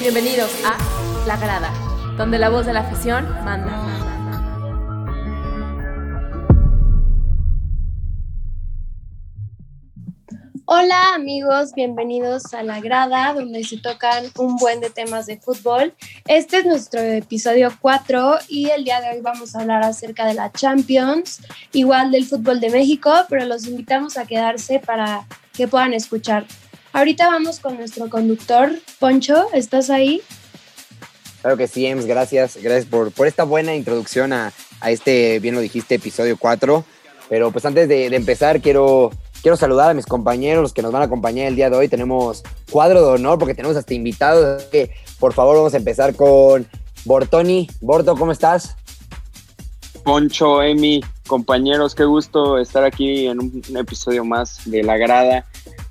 Bienvenidos a La Grada, donde la voz de la afición manda. Hola amigos, bienvenidos a La Grada, donde se tocan un buen de temas de fútbol. Este es nuestro episodio 4 y el día de hoy vamos a hablar acerca de la Champions, igual del fútbol de México, pero los invitamos a quedarse para que puedan escuchar Ahorita vamos con nuestro conductor, Poncho, ¿estás ahí? Claro que sí, Ems, gracias, gracias por, por esta buena introducción a, a, este, bien lo dijiste, episodio 4. Pero pues antes de, de, empezar, quiero, quiero saludar a mis compañeros que nos van a acompañar el día de hoy. Tenemos cuadro de honor porque tenemos hasta invitados. Que, por favor, vamos a empezar con Bortoni. Borto, ¿cómo estás? Poncho, Emi, compañeros, qué gusto estar aquí en un, un episodio más de La Grada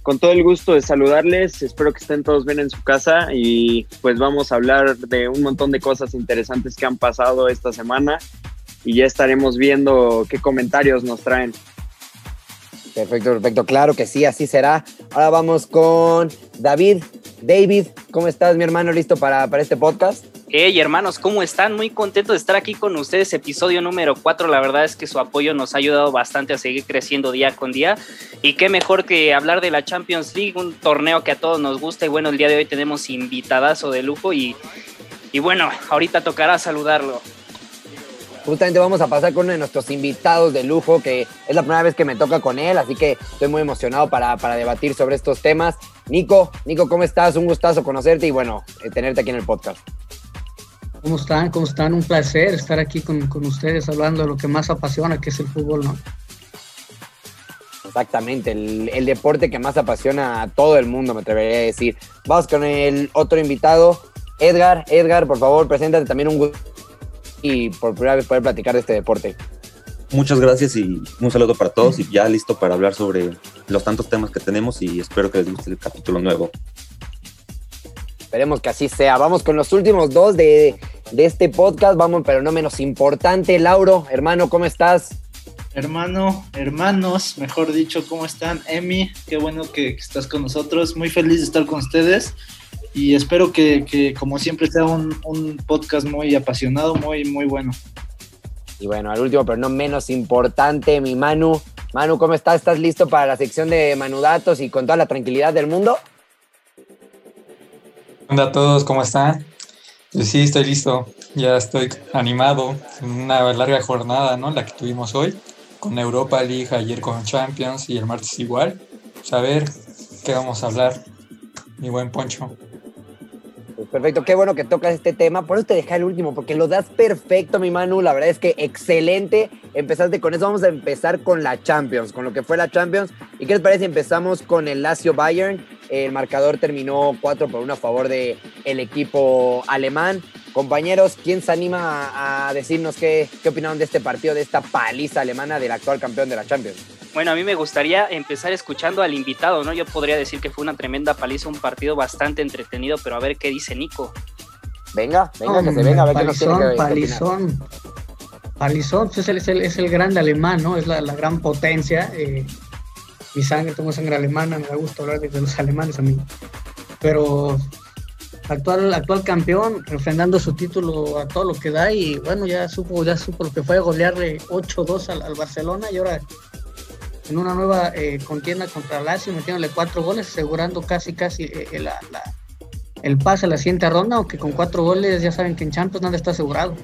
con todo el gusto de saludarles, espero que estén todos bien en su casa y pues vamos a hablar de un montón de cosas interesantes que han pasado esta semana y ya estaremos viendo qué comentarios nos traen. Perfecto, perfecto, claro que sí, así será. Ahora vamos con David. David, ¿cómo estás, mi hermano? ¿Listo para, para este podcast? Hey hermanos, ¿cómo están? Muy contento de estar aquí con ustedes, episodio número 4. La verdad es que su apoyo nos ha ayudado bastante a seguir creciendo día con día. Y qué mejor que hablar de la Champions League, un torneo que a todos nos gusta. Y bueno, el día de hoy tenemos invitadazo de lujo y, y bueno, ahorita tocará saludarlo. Justamente vamos a pasar con uno de nuestros invitados de lujo, que es la primera vez que me toca con él, así que estoy muy emocionado para, para debatir sobre estos temas. Nico, Nico, ¿cómo estás? Un gustazo conocerte y bueno, tenerte aquí en el podcast. ¿Cómo están? ¿Cómo están? Un placer estar aquí con, con, ustedes hablando de lo que más apasiona, que es el fútbol, ¿no? Exactamente, el, el, deporte que más apasiona a todo el mundo, me atrevería a decir. Vamos con el otro invitado, Edgar. Edgar, por favor, preséntate también un gusto y por primera vez poder platicar de este deporte. Muchas gracias y un saludo para todos y ya listo para hablar sobre los tantos temas que tenemos y espero que les guste el capítulo nuevo. Esperemos que así sea. Vamos con los últimos dos de, de este podcast. Vamos, pero no menos importante. Lauro, hermano, ¿cómo estás? Hermano, hermanos, mejor dicho, ¿cómo están? Emi, qué bueno que, que estás con nosotros. Muy feliz de estar con ustedes y espero que, que como siempre, sea un, un, podcast muy apasionado, muy, muy bueno. Y bueno, al último, pero no menos importante, mi Manu. Manu, ¿cómo estás? ¿Estás listo para la sección de Manudatos y con toda la tranquilidad del mundo? Hola a todos, ¿cómo están? Pues sí, estoy listo. Ya estoy animado. Una larga jornada, ¿no? La que tuvimos hoy con Europa League, ayer con Champions y el martes igual. Pues a ver qué vamos a hablar, mi buen Poncho. Perfecto, qué bueno que tocas este tema. Por eso te dejé el último, porque lo das perfecto, mi Manu. La verdad es que excelente. Empezaste con eso. Vamos a empezar con la Champions, con lo que fue la Champions. ¿Y qué les parece? Empezamos con el Lazio Bayern. El marcador terminó 4 por 1 a favor del el equipo alemán. Compañeros, ¿quién se anima a, decirnos qué, qué opinaron de este partido, de esta paliza alemana del actual campeón de la Champions? Bueno, a mí me gustaría empezar escuchando al invitado, ¿no? Yo podría decir que fue una tremenda paliza, un partido bastante entretenido, pero a ver qué dice Nico. Venga, venga, que se venga, a ver palizón, qué nos tiene que Palizón, palizón, pues es el, es, el, es el grande alemán, ¿no? Es la, la gran potencia. Eh, mi sangre, tengo sangre alemana, me da gusto hablar de, los alemanes a mí. Pero actual, actual campeón, refrendando su título a todo lo que da y bueno, ya supo, ya supo lo que fue golearle 8-2 al, al, Barcelona y ahora en una nueva eh, contienda contra Lazio metiéndole cuatro goles, asegurando casi casi eh, la, el pase a la siguiente ronda, aunque con cuatro goles ya saben que en Champions nada está asegurado.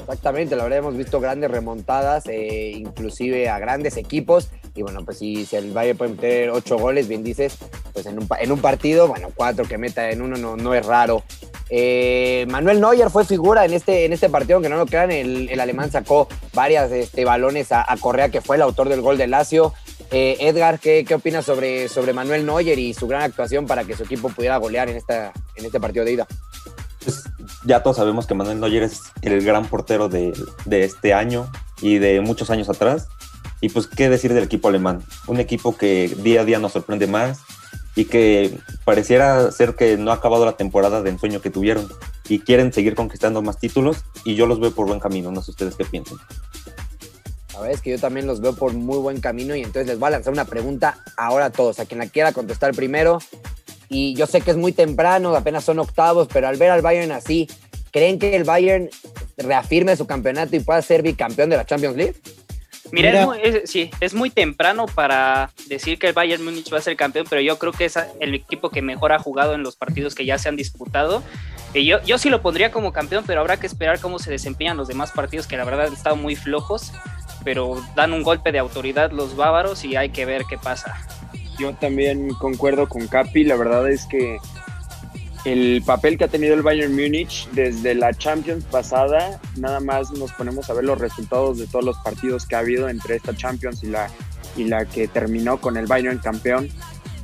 Exactamente, verdad hemos visto grandes remontadas, eh, inclusive a grandes equipos. Y bueno, pues si, si el Bayern puede meter ocho goles, bien dices, pues en un, en un partido, bueno, cuatro que meta en uno no, no es raro. Eh, Manuel Neuer fue figura en este, en este partido, aunque no lo crean, el, el alemán sacó varias este, balones a, a, Correa, que fue el autor del gol de Lazio. Eh, Edgar, ¿qué, ¿qué, opinas sobre, sobre Manuel Neuer y su gran actuación para que su equipo pudiera golear en, esta, en este partido de ida? Pues ya todos sabemos que Manuel Neuer es el gran portero de, de este año y de muchos años atrás. Y pues, ¿qué decir del equipo alemán? Un equipo que día a día nos sorprende más y que pareciera ser que no ha acabado la temporada de ensueño que tuvieron. y quieren seguir conquistando más títulos y yo los veo por buen camino, no sé ustedes qué piensan. La verdad que yo también los veo por muy buen camino y entonces les voy a lanzar una pregunta ahora a todos, a quien la quiera contestar primero. Y yo sé que es muy temprano, apenas son octavos, pero al ver al Bayern así, ¿creen que el Bayern reafirme su campeonato y pueda ser bicampeón de la Champions League? Mira, Mira. Es, muy, es- sí, es muy temprano para decir que el Bayern Múnich va a ser campeón, pero yo creo que es el equipo que mejor ha jugado en los partidos que ya se han disputado. Y yo, yo sí lo pondría como campeón, pero habrá que esperar cómo se desempeñan los demás partidos, que la verdad han estado muy flojos, pero dan un golpe de autoridad los bávaros y hay que ver qué pasa. Yo también concuerdo con Capi, la verdad es que el papel que ha tenido el Bayern Múnich desde la Champions pasada, nada más nos ponemos a ver los resultados de todos los partidos que ha habido entre esta Champions y la, y la que terminó con el Bayern campeón.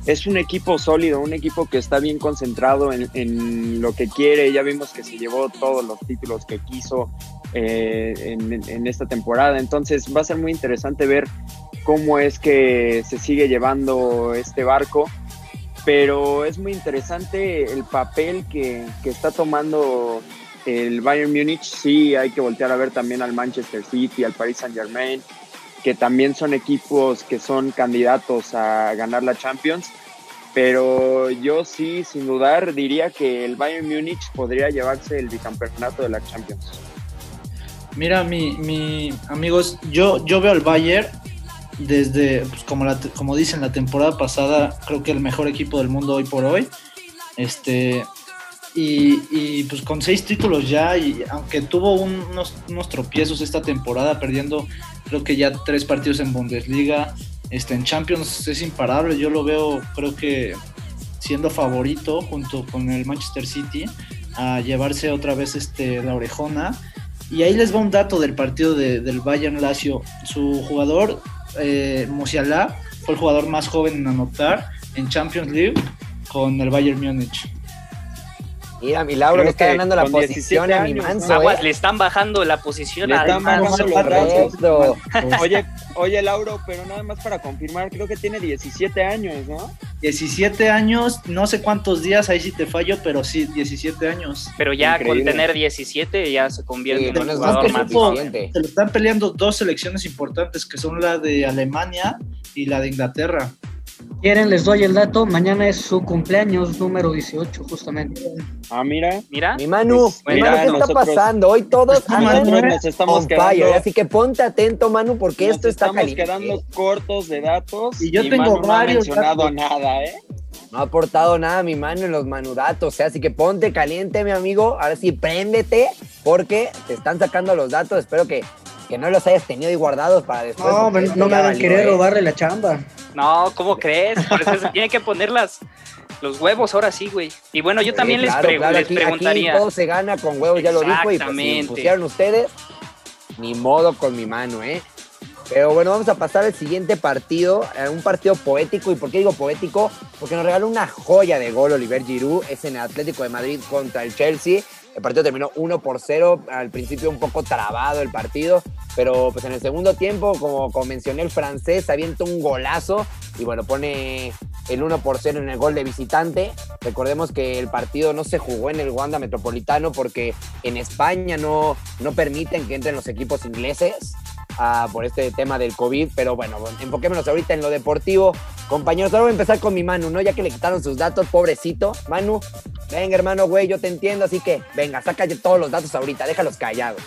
Es un equipo sólido, un equipo que está bien concentrado en, lo que quiere. Ya vimos que se llevó todos los títulos que quiso eh, en esta temporada. Entonces va a ser muy interesante ver cómo es que se sigue llevando este barco, pero es muy interesante el papel que, que está tomando el Bayern Múnich. Sí, hay que voltear a ver también al Manchester City, al Paris Saint Germain, que también son equipos que son candidatos a ganar la Champions. Pero yo sí, sin dudar, diría que el Bayern Múnich podría llevarse el bicampeonato de la Champions. Mira, mi, mi amigos, yo, yo veo al Bayern desde, pues, como, la, como dicen, la temporada pasada, creo que el mejor equipo del mundo hoy por hoy. Este, y, y, pues con seis títulos ya, y aunque tuvo un- unos, unos tropiezos esta temporada, perdiendo creo que ya tres partidos en Bundesliga, este, en Champions es imparable, yo lo veo creo que siendo favorito junto con el Manchester City a llevarse otra vez este, la orejona. Y ahí les va un dato del partido de- del Bayern Lazio. Su jugador, eh, Musiala, fue el jugador más joven en anotar en Champions League con el Bayern Múnich. Mira, mi Lauro Creo le está ganando la posición 17 a mi manso. ¿no? Aguas, ¿eh? le están bajando la posición Le al están Manso. bajando. Oye, oye, Lauro, pero nada más para confirmar, creo que tiene 17 años, ¿no? 17 años, no sé cuántos días, ahí sí te fallo, pero sí, 17 años. Pero ya Increíble. con tener 17 ya se convierte Sí, en un eso jugador más. Se lo están peleando dos selecciones importantes, que son la de Alemania y la de Inglaterra. Quieren, les doy el dato. Mañana es su cumpleaños número 18, justamente. Ah, mira. Mira, Mi Manu, Pues, mi mira, Manu, ¿qué está pasando? Hoy todos andan nos estamos on fire, quedando, así que ponte atento, Manu, porque nos esto está estamos caliente. quedando cortos de datos. Y yo tengo Manu no ha mencionado datos. nada, ¿eh? No ha aportado nada mi mano en los manudatos, o sea, así que ponte caliente, mi amigo. Ahora sí, préndete, porque te están sacando los datos. Espero que, que no los hayas tenido ahí guardados para después. No, esto no me hagan querer ¿eh? robarle la chamba. no, ¿cómo crees? Por eso se tienen que poner las, los huevos ahora sí, güey. Y bueno, yo Sí, también les, claro, pre- claro, les aquí, preguntaría. Aquí todo se gana con huevos, ya lo dijo, y pues si pusieron ustedes, ni modo con mi mano, ¿eh? Pero bueno, vamos a pasar al siguiente partido, eh, un partido poético. ¿Y por qué digo poético? Porque nos regaló una joya de gol Oliver Giroud, es en el Atlético de Madrid contra el Chelsea. El partido terminó 1 por 0, al principio un poco trabado el partido, pero pues en el segundo tiempo, como, como mencioné, el francés avienta un golazo y bueno, pone el 1 por 0 en el gol de visitante. Recordemos que el partido no se jugó en el Wanda Metropolitano porque en España no, no permiten que entren los equipos ingleses ah, por este tema del COVID, pero bueno, enfoquémonos ahorita en lo deportivo. Compañeros, ahora voy a empezar con mi Manu, ¿no? Ya que le quitaron sus datos, pobrecito. Manu, venga hermano, güey, yo te entiendo, así que venga, saca ya todos los datos ahorita, déjalos callados.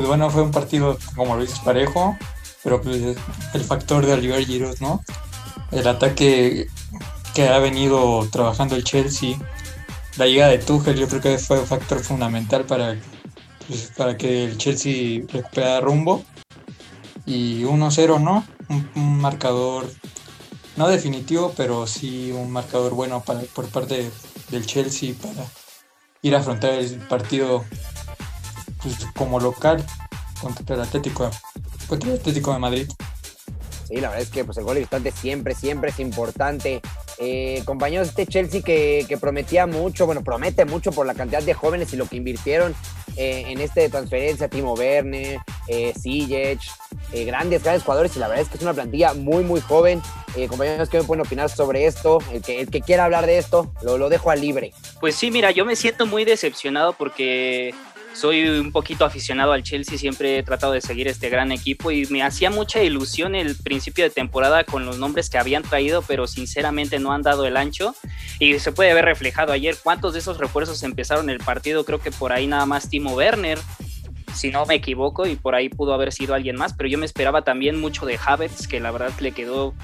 Pues bueno, fue un partido, como lo dices, parejo, pero pues el factor de Oliver Giroud, ¿no? El ataque que ha venido trabajando el Chelsea, la llegada de Tuchel, yo creo que fue un factor fundamental para, pues, para que el Chelsea recuperara rumbo. Y 1-0, ¿no? Un, marcador no definitivo, pero sí un marcador bueno por parte del Chelsea para ir a afrontar el partido pues, como local contra el Atlético contra el Atlético de Madrid. Sí, la verdad es que pues, el gol de visitante siempre, siempre es importante. Eh, compañeros, este Chelsea que, que prometía mucho, bueno, promete mucho por la cantidad de jóvenes y lo que invirtieron eh, en este de transferencia, Timo Werner, eh, eh, grandes, grandes jugadores y la verdad es que es una plantilla muy, muy joven. Eh, compañeros, ¿qué me pueden opinar sobre esto? El que, el que quiera hablar de esto, lo, lo dejo a libre. Pues sí, mira, yo me siento muy decepcionado porque soy un poquito aficionado al Chelsea, siempre he tratado de seguir este gran equipo y me hacía mucha ilusión el principio de temporada con los nombres que habían traído, pero sinceramente no han dado el ancho. Y se puede ver reflejado ayer cuántos de esos refuerzos empezaron el partido, creo que por ahí nada más Timo Werner, si no me equivoco, y por ahí pudo haber sido alguien más, pero yo me esperaba también mucho de Havertz, que la verdad le quedó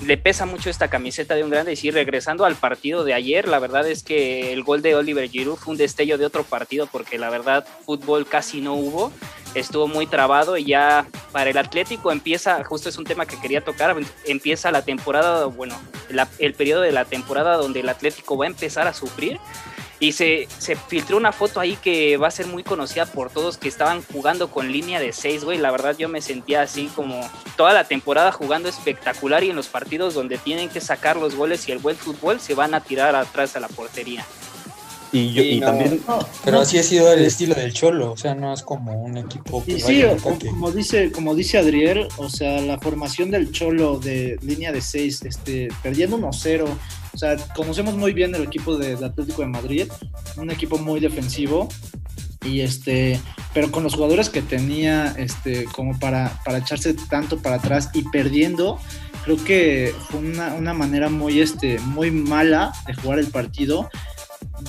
le pesa mucho esta camiseta de un grande. Y sí, regresando al partido de ayer, la verdad es que el gol de Oliver Giroud fue un destello de otro partido porque la verdad fútbol casi no hubo. Estuvo muy trabado y ya para el Atlético empieza, justo es un tema que quería tocar, empieza la temporada, bueno, el periodo de la temporada donde el Atlético va a empezar a sufrir y se, se, filtró una foto ahí que va a ser muy conocida por todos que estaban jugando con línea de 6, güey. La verdad yo me sentía así como toda la temporada jugando espectacular y en los partidos donde tienen que sacar los goles y el buen fútbol se van a tirar atrás a la portería. Y, yo, y no, también... no, Pero no. así ha sido el estilo del Cholo, o sea, no es como un equipo que Y sí, o- como dice, como dice Adriel, o sea, la formación del Cholo de línea de 6, este, perdiendo 1-0. O sea, conocemos muy bien el equipo de, de Atlético de Madrid, un equipo muy defensivo. Y este, pero con los jugadores que tenía, este, como para, para echarse tanto para atrás y perdiendo, creo que fue una, una manera muy, este, muy mala de jugar el partido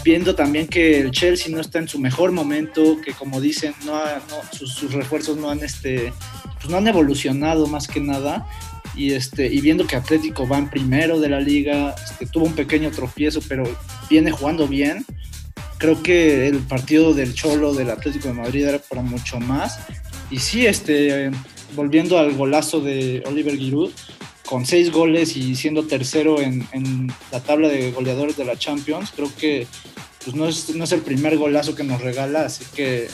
viendo también que el Chelsea no está en su mejor momento, que como dicen, no, ha- no- sus, sus refuerzos no han, este, pues no han evolucionado más que nada. Y, este, y viendo que Atlético va en primero de la liga, este, tuvo un pequeño tropiezo, pero viene jugando bien. Creo que el partido del Cholo del Atlético de Madrid era para mucho más. Y sí, este, volviendo al golazo de Oliver Giroud, con seis goles y siendo tercero en, en la tabla de goleadores de la Champions, creo que pues no, es, no es el primer golazo que nos regala, así que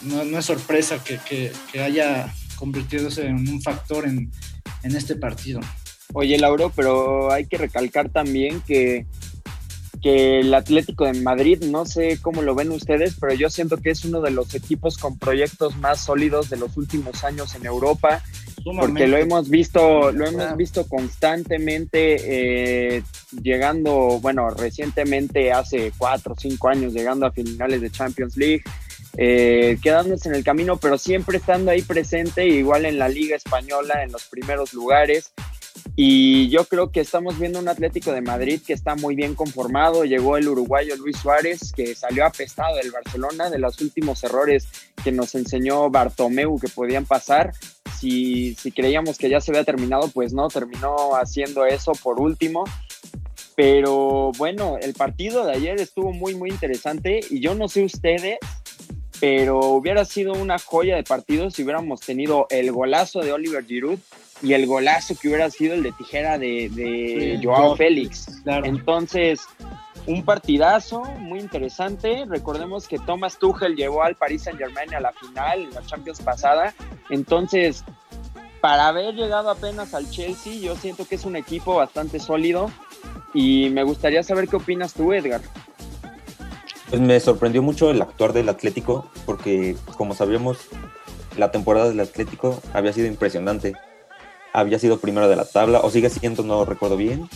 no, no es sorpresa que, que, que haya convirtiéndose en un factor en, en este partido. Oye, Lauro, pero hay que recalcar también que, que el Atlético de Madrid, no sé cómo lo ven ustedes, pero yo siento que es uno de los equipos con proyectos más sólidos de los últimos años en Europa, porque lo hemos visto, lo hemos visto constantemente eh, llegando, bueno, recientemente hace cuatro o cinco años llegando a finales de Champions League, eh, quedándose en el camino, pero siempre estando ahí presente, igual en la Liga Española, en los primeros lugares. Y yo creo que estamos viendo un Atlético de Madrid que está muy bien conformado. Llegó el uruguayo Luis Suárez, que salió apestado del Barcelona, de los últimos errores que nos enseñó Bartomeu que podían pasar. Si, si creíamos que ya se había terminado, pues no, terminó haciendo eso por último. Pero bueno, el partido de ayer estuvo muy, muy interesante y yo no sé ustedes, pero hubiera sido una joya de partido si hubiéramos tenido el golazo de Oliver Giroud y el golazo que hubiera sido el de tijera de, de Sí, Joao yo- Félix. Claro. Entonces, un partidazo muy interesante. Recordemos que Thomas Tuchel llevó al Paris Saint Germain a la final en la Champions pasada. Entonces, para haber llegado apenas al Chelsea, yo siento que es un equipo bastante sólido. Y me gustaría saber qué opinas tú, Edgar. Pues me sorprendió mucho el actuar del Atlético, porque como sabíamos, la temporada del Atlético había sido impresionante. Había sido primero de la tabla, o sigue siendo, no recuerdo bien.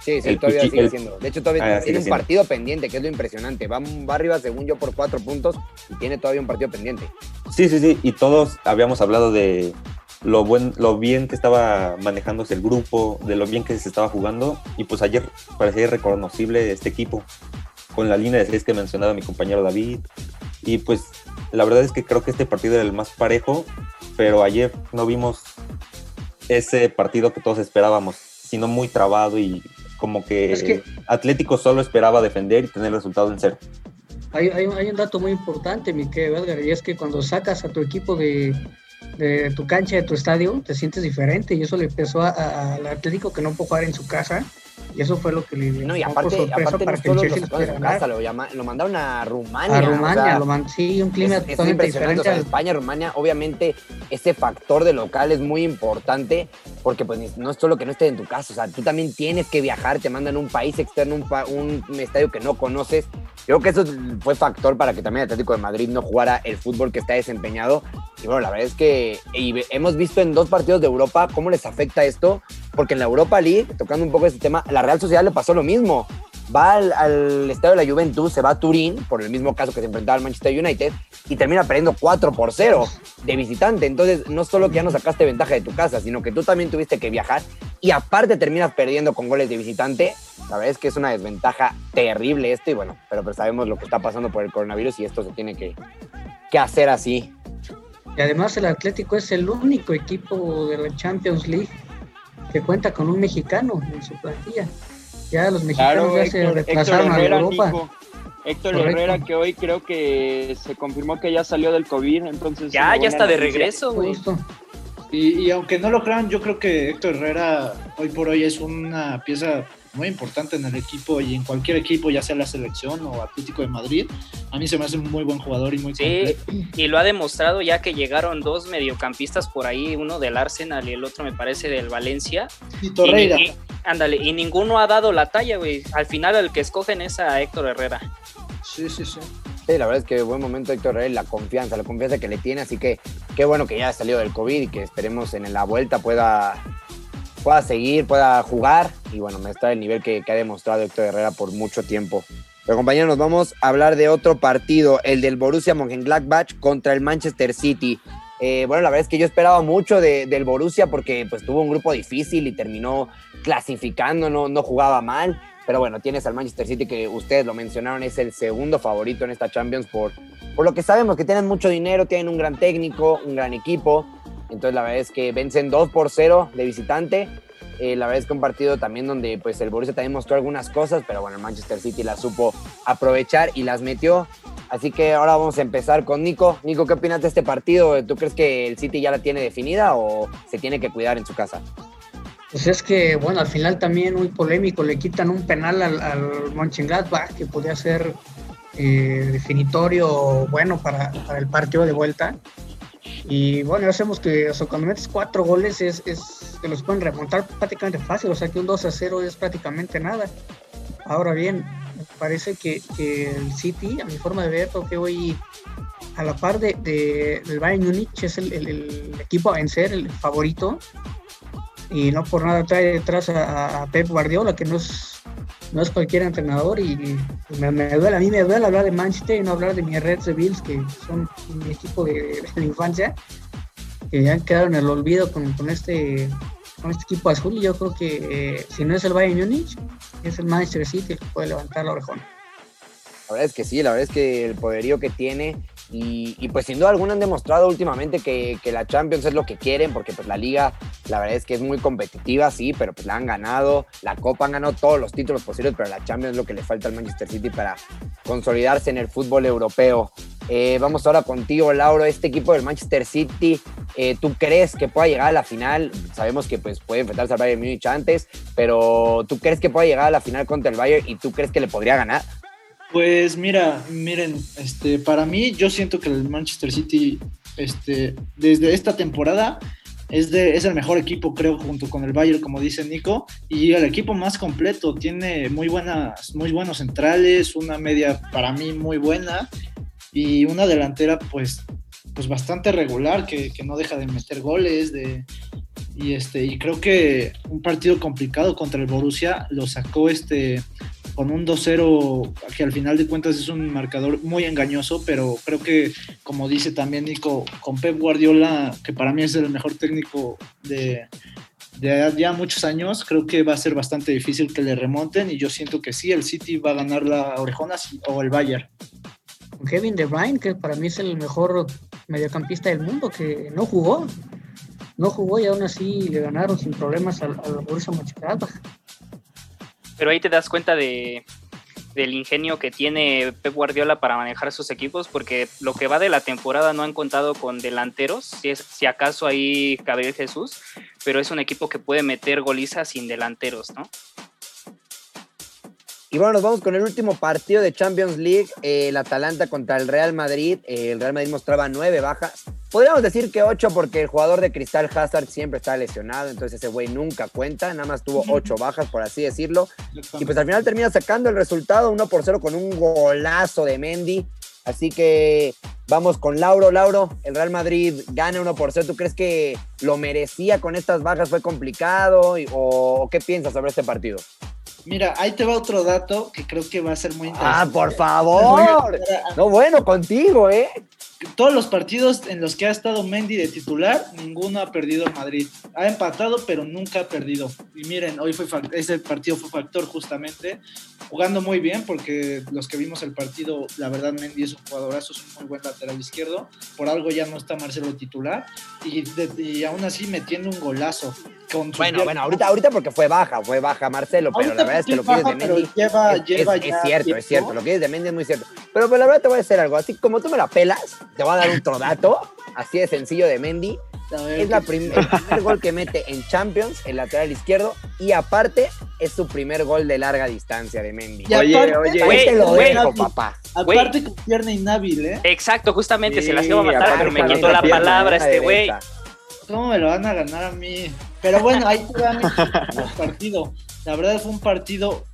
Sí, sí, El todavía Pichi- sigue el- siendo. De hecho, todavía Ah, tiene un siendo. partido pendiente, que es lo impresionante. Va, va arriba, según yo, por cuatro puntos y tiene todavía un partido pendiente. Sí, sí, sí, y todos habíamos hablado de lo, buen, lo bien que estaba manejándose el grupo, de lo bien que se estaba jugando, y pues ayer parecía irreconocible este equipo, con la línea de seis que mencionaba mi compañero David, y pues la verdad es que creo que este partido era el más parejo, pero ayer no vimos ese partido que todos esperábamos, sino muy trabado y como que, Es que- Atlético solo esperaba defender y tener el resultado en cero. Hay, hay, hay un dato muy importante, mi querido Edgar, y es que cuando sacas a tu equipo de, de tu cancha, de tu estadio, te sientes diferente, y eso le a- al Atlético que no pudo jugar en su casa, y eso fue lo que le No, y aparte, sorpresa aparte no para que el lo Chelsea pudiera casa, lo, llama- lo mandaron a Rumania. A o Rumania, sea, lo man- sí, un clima es, es totalmente. O diferente. sea, al- España, Rumania, obviamente ese factor de local es muy importante porque pues no es solo que no estés en tu casa, o sea, tú también tienes que viajar, te mandan a un país externo, un, pa- un estadio que no conoces Creo que eso fue factor para que también el Atlético de Madrid no jugara el fútbol que está desempeñado. Y bueno, la verdad es que hemos visto en dos partidos de Europa cómo les afecta esto, porque en la Europa League, tocando un poco este tema, la Real Sociedad le pasó lo mismo va al, estadio de la Juventus, se va a Turín, por el mismo caso que se enfrentaba al Manchester United, y termina perdiendo 4 por 0 de visitante. Entonces, no solo que ya no sacaste ventaja de tu casa, sino que tú también tuviste que viajar y aparte terminas perdiendo con goles de visitante. La verdad es que es una desventaja terrible esto, y bueno, pero, pues sabemos lo que está pasando por el coronavirus y esto se tiene que, que hacer así. Y además el Atlético es el único equipo de la Champions League que cuenta con un mexicano en su plantilla. Ya los mexicanos ya se retrasaron a Europa. Héctor Herrera, que hoy creo que se confirmó que ya salió del COVID, entonces... Ya, ya está de regreso, güey. Y, y, aunque no lo crean, yo creo que Héctor Herrera hoy por hoy es una pieza muy importante en el equipo y en cualquier equipo, ya sea la selección o Atlético de Madrid. A mí se me hace un muy buen jugador y muy sí, Y lo ha demostrado ya que llegaron dos mediocampistas por ahí, uno del Arsenal y el otro me parece del Valencia. Y Torreira. ándale, y ninguno ha dado la talla, güey. Al final el que escogen es a Héctor Herrera. Sí, sí, sí. Sí, la verdad es que buen momento Héctor Herrera, la confianza, la confianza que le tiene, así que qué bueno que ya ha salido del COVID y que esperemos en la vuelta pueda pueda seguir, pueda jugar y bueno, me está el nivel que, ha demostrado Héctor Herrera por mucho tiempo. Pero compañeros, nos vamos a hablar de otro partido, el del Borussia Mönchengladbach contra el Manchester City. Eh, bueno, la verdad es que yo esperaba mucho del Borussia porque pues tuvo un grupo difícil y terminó clasificando, no, no jugaba mal. Pero bueno, tienes al Manchester City que ustedes lo mencionaron, es el segundo favorito en esta Champions por, por lo que sabemos que tienen mucho dinero, tienen un gran técnico, un gran equipo. Entonces la verdad es que vencen 2 por 0 de visitante. Eh, la verdad es que un partido también donde pues el Borussia también mostró algunas cosas, pero bueno, el Manchester City las supo aprovechar y las metió. Así que ahora vamos a empezar con Nico. Nico, ¿qué opinas de este partido? ¿Tú crees que el City ya la tiene definida o se tiene que cuidar en su casa? Pues es que, bueno, al final también muy polémico, le quitan un penal al, al Mönchengladbach que podía ser eh, definitorio bueno para, para, el partido de vuelta. Y bueno, ya sabemos que cuando metes cuatro goles es, es que los pueden remontar prácticamente fácil, o sea que un 2 a 0 es prácticamente nada. Ahora bien, parece que, el City, a mi forma de ver, que hoy a la par de, del Bayern Múnich es el, equipo a vencer, el favorito. Y no por nada trae detrás a, Pep Guardiola, que no es no es cualquier entrenador y, me, duele, a mí me duele hablar de Manchester y no hablar de mis Reds de Bills, que son mi equipo de, la infancia, que ya han quedado en el olvido con, este con este equipo azul y yo creo que eh, si no es el Bayern Munich, es el Manchester City el que puede levantar la orejona. La verdad es que sí, la verdad es que el poderío que tiene y, pues sin duda alguna han demostrado últimamente que, la Champions es lo que quieren, porque pues la liga la verdad es que es muy competitiva, sí, pero pues la han ganado, la Copa han ganado todos los títulos posibles, pero la Champions es lo que le falta al Manchester City para consolidarse en el fútbol europeo. Eh, vamos ahora contigo, Lauro, este equipo del Manchester City, eh, ¿tú crees que pueda llegar a la final? Sabemos que pues puede enfrentarse al Bayern Múnich antes, pero ¿tú crees que pueda llegar a la final contra el Bayern y tú crees que le podría ganar? Pues mira, miren, este, para mí yo siento que el Manchester City, este, desde esta temporada es, de, es el mejor equipo, creo, junto con el Bayern, como dice Nico, y el equipo más completo. Tiene muy buenas, muy buenos centrales, una media para mí muy buena y una delantera, pues, pues bastante regular, que, que no deja de meter goles, de, y este, y creo que un partido complicado contra el Borussia lo sacó este con un 2-0 que al final de cuentas es un marcador muy engañoso, pero creo que, como dice también Nico, con Pep Guardiola, que para mí es el mejor técnico de, de ya muchos años, creo que va a ser bastante difícil que le remonten y yo siento que sí, el City va a ganar la Orejona o el Bayern. Kevin De Bruyne, que para mí es el mejor mediocampista del mundo, que no jugó, no jugó y aún así le ganaron sin problemas al, al Borussia Mönchengladbach. Pero ahí te das cuenta de, del ingenio que tiene Pep Guardiola para manejar sus equipos, porque lo que va de la temporada no han contado con delanteros, si, es, si acaso ahí Gabriel Jesús, pero es un equipo que puede meter golizas sin delanteros, ¿no? Y bueno, nos vamos con el último partido de Champions League, eh, el Atalanta contra el Real Madrid. Eh, el Real Madrid mostraba nueve bajas. Podríamos decir que ocho porque el jugador de Cristal Hazard siempre está lesionado, entonces ese güey nunca cuenta, nada más tuvo ocho bajas, por así decirlo. Y pues al final termina sacando el resultado 1 por 0 con un golazo de Mendy. Así que vamos con Lauro. Lauro, el Real Madrid gana 1 por 0. ¿Tú crees que lo merecía con estas bajas? ¿Fue complicado? Y- ¿O, o qué piensas sobre este partido? Mira, ahí te va otro dato que creo que va a ser muy interesante. Ah, por favor. No, bueno, contigo, ¿eh? Todos los partidos en los que ha estado Mendy de titular, ninguno ha perdido Madrid. Ha empatado, pero nunca ha perdido. Y miren, hoy fue ese partido fue factor justamente, jugando muy bien, porque los que vimos el partido, la verdad, Mendy es un jugadorazo, es un muy buen lateral izquierdo. Por algo ya no está Marcelo titular. Y, de- y aún así metiendo un golazo. Con Bueno, pierna. bueno, ahorita, ahorita porque fue baja, fue baja Marcelo, pero Ahorita la verdad es que lo que dices de pero Mendy lleva- es, lleva es- es cierto, tiempo. es cierto, lo que dices de Mendy es muy cierto. Pero, pues la verdad te voy a decir algo, así como tú me la pelas, te voy a dar otro dato, así de sencillo de Mendy. Es la ¿qué- prim- el primer gol que mete en Champions, el lateral izquierdo, y aparte es su primer gol de larga distancia de Mendy. Y Oye, aparte- oye, te lo güey, dejo, güey. papá. Aparte con pierna inhábil, ¿eh? Exacto, justamente Sí, se las iba a matar, aparte pero me quitó la la pierna, palabra Una este güey. ¿Cómo me lo van a ganar a mí? Pero bueno, ahí te va mi partido. La verdad fue un partido,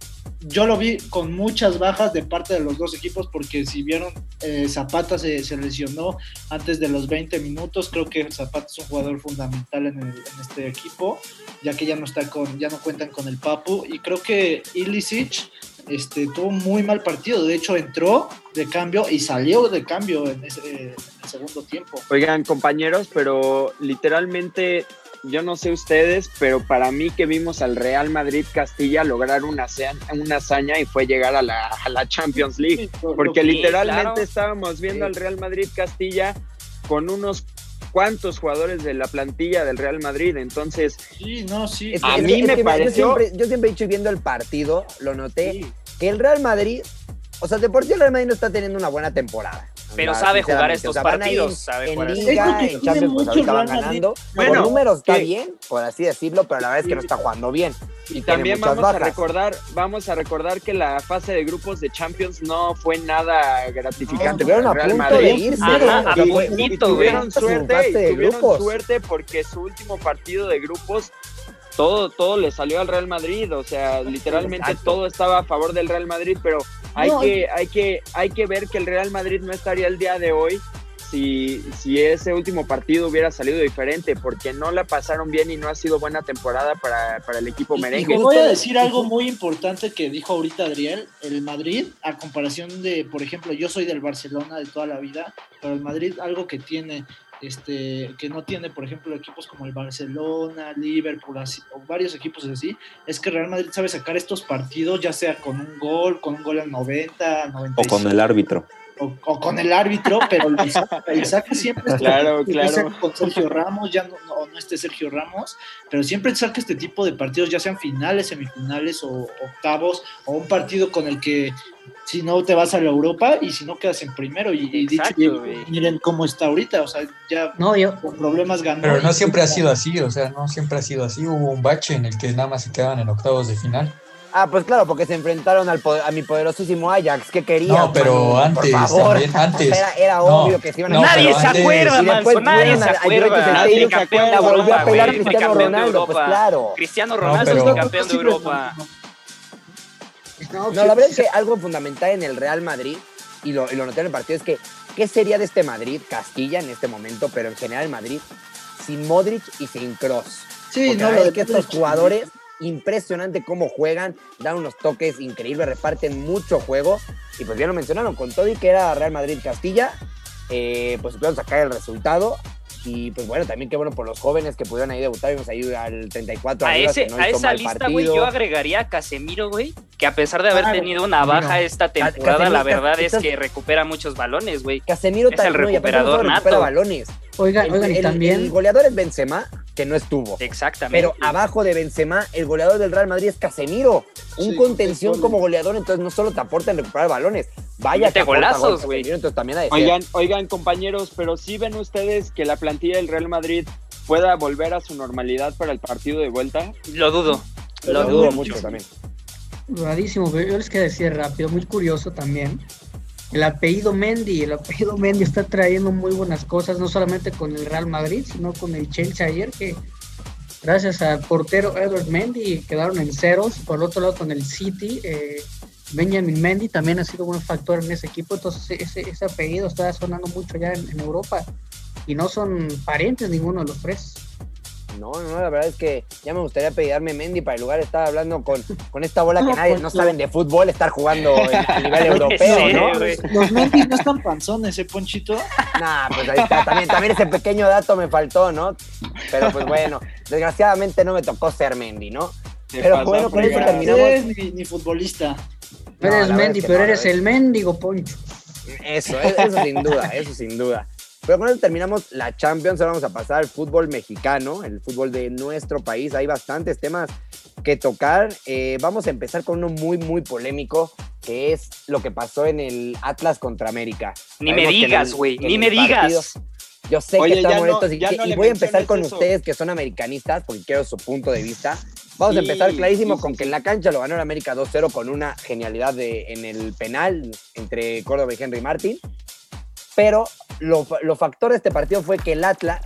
yo lo vi con muchas bajas de parte de los dos equipos porque si vieron, eh, Zapata se, lesionó antes de los 20 minutos. Creo que Zapata es un jugador fundamental en este equipo, ya que ya no está con, ya no cuentan con el Papu. Y creo que Ilicic este, tuvo un muy mal partido. De hecho, entró de cambio y salió de cambio en, ese- en el segundo tiempo. Oigan, compañeros, pero literalmente, yo no sé ustedes, pero para mí que vimos al Real Madrid Castilla lograr una, una hazaña y fue llegar a la, a la Champions League. Porque Sí, literalmente claro. estábamos viendo Sí. al Real Madrid Castilla con unos cuantos jugadores de la plantilla del Real Madrid. Entonces, Sí, no, sí. Es que- A es mí que- me que pareció- Yo siempre, yo siempre he dicho, y viendo el partido, lo noté, que el Real Madrid, o sea, de por sí el Real Madrid no está teniendo una buena temporada. Pero sabe jugar estos o sea, partidos, sabe En jugar estos Liga, en Champions, pues ahorita van ganando. Bueno, Por números está que- bien, por así decirlo, pero la verdad es que no está jugando bien. y también vamos a recordar, vamos a recordar que la fase de grupos de Champions no fue nada gratificante Estuvieron para Real punto de Madrid. irse. Ajá, ¿no? Y- y, y tuvieron suerte porque su último partido de grupos todo, todo le salió al Real Madrid, o sea, literalmente Exacto. todo estaba a favor del Real Madrid, pero hay No, que, hay que, hay que ver que el Real Madrid no estaría el día de hoy si, si ese último partido hubiera salido diferente, porque no la pasaron bien y no ha sido buena temporada para, para el equipo Y- Y merengue. te voy a decir algo muy importante que dijo ahorita Adriel, el Madrid, a comparación de, por ejemplo, yo soy del Barcelona de toda la vida, pero el Madrid algo que tiene, este, que no tiene, por ejemplo, equipos como el Barcelona, Liverpool, así, o varios equipos así, es que Real Madrid sabe sacar estos partidos, ya sea con un gol, con un gol al 90, al O 95, con el árbitro. O, o con el árbitro, pero el saca, el saca siempre este Claro, claro. con Sergio Ramos, ya no, no, no esté Sergio Ramos, pero siempre saca este tipo de partidos, ya sean finales, semifinales o octavos, o un partido con el que si no te vas a la Europa y si no quedas en primero. Y, y dicho, y miren cómo está ahorita, o sea, ya No, yo, con problemas ganó. Pero no siempre ha sido así, o sea, no siempre ha sido así. Hubo un bache en el que nada más se quedaban en octavos de final. Ah, pues claro, porque se enfrentaron al poder- a mi poderosísimo Ajax. ¿Qué querían? No, pero antes, favor. también, antes. Era, era No, obvio que se iban a no, Nadie pero se antes- acuerda, Manso, nadie se acuerda. Nadie de la volvió a fue Cristiano campeón de Ronaldo, pues claro. Cristiano No, Ronaldo pero- es campeón de Europa. No, la verdad es que algo fundamental en el Real Madrid, y lo, y lo noté en el partido, es que ¿qué sería de este Madrid, Castilla en este momento, pero en general Madrid, sin Modric y sin Cross? Sí, Porque no, lo de que estos jugadores, impresionante cómo juegan, dan unos toques increíbles, reparten mucho juego. Y pues ya lo mencionaron, con todo y que era Real Madrid-Castilla, eh, pues pudieron sacar el resultado. Y pues bueno, también qué bueno por los jóvenes que pudieron ahí debutar. Vimos ahí al 34 A, arriba, ese, no a esa lista, güey, yo agregaría a Casemiro, güey, que a pesar de haber Claro, tenido una baja esta temporada, Casemiro, la verdad es que recupera muchos balones, güey. Casemiro Es el recuperador solo recupera nato. balones. Oigan, El, oigan, y también, el goleador es Benzema, que no estuvo. Exactamente. Pero abajo de Benzema, el goleador del Real Madrid es Casemiro. Un Sí, contención como goleador, entonces no solo te aporta en recuperar balones, vaya Mete que golazos, gol güey. Entonces también. Oigan, oigan, compañeros, pero sí ven ustedes que la plantilla del Real Madrid pueda volver a su normalidad para el partido de vuelta. Lo dudo. Lo Lo dudo dudo mucho también. Rarísimo, pero yo les quiero decir rápido, muy curioso también. El apellido Mendy, el apellido Mendy está trayendo muy buenas cosas, no solamente con el Real Madrid, sino con el Chelsea ayer, que gracias al portero Edward Mendy quedaron en ceros. Por otro lado, con el City, eh, Benjamin Mendy también ha sido un factor en ese equipo, entonces ese, ese apellido está sonando mucho ya en, en Europa y no son parientes ninguno de los tres. No, no, la verdad es que ya me gustaría pedirme Mendy para el lugar estar hablando con, con esta bola que nadie no saben de fútbol, estar jugando en- a nivel europeo, Sí, ¿no? Los Mendy no están panzones, ¿eh, Ponchito? Nah, pues ahí está, también, también ese pequeño dato me faltó, ¿no? Pero pues bueno, desgraciadamente no me tocó ser Mendy, ¿no? Te Pero bueno, con eso terminamos. Eres ni, ni futbolista. No eres Mendy, es que pero no, eres el mendigo Poncho. Eso, eso sin duda, eso sin duda. Pero con eso terminamos la Champions, ahora vamos a pasar al fútbol mexicano, el fútbol de nuestro país. Hay bastantes temas que tocar. Eh, vamos a empezar con uno muy, muy polémico, que es lo que pasó en el Atlas contra América. Ni me Sabemos digas, güey, ni me partido- digas. Yo sé Oye, que están no- molestos y, ya que- no y le voy a empezar con eso. ustedes que son americanistas, porque quiero su punto de vista. Vamos a empezar clarísimo sí, con sí, que en la cancha lo ganó el América 2-0 con una genialidad de, en el penal entre Córdoba y Henry Martin. Pero lo, lo factor de este partido fue que el Atlas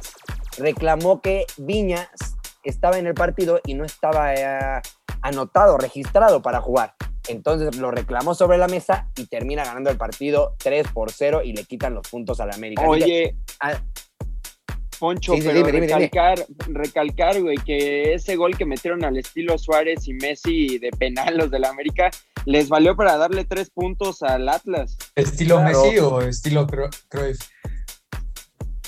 reclamó que Viñas estaba en el partido y no estaba eh, anotado, registrado para jugar. Entonces lo reclamó sobre la mesa y termina ganando el partido 3 por 0 y le quitan los puntos al América. Oye, Poncho, Sí, sí, pero dime, dime, dime. recalcar, recalcar, güey, que ese gol que metieron al estilo Suárez y Messi de penal, los del América, les valió para darle tres puntos al Atlas. ¿Estilo Claro. Messi o estilo Cruyff?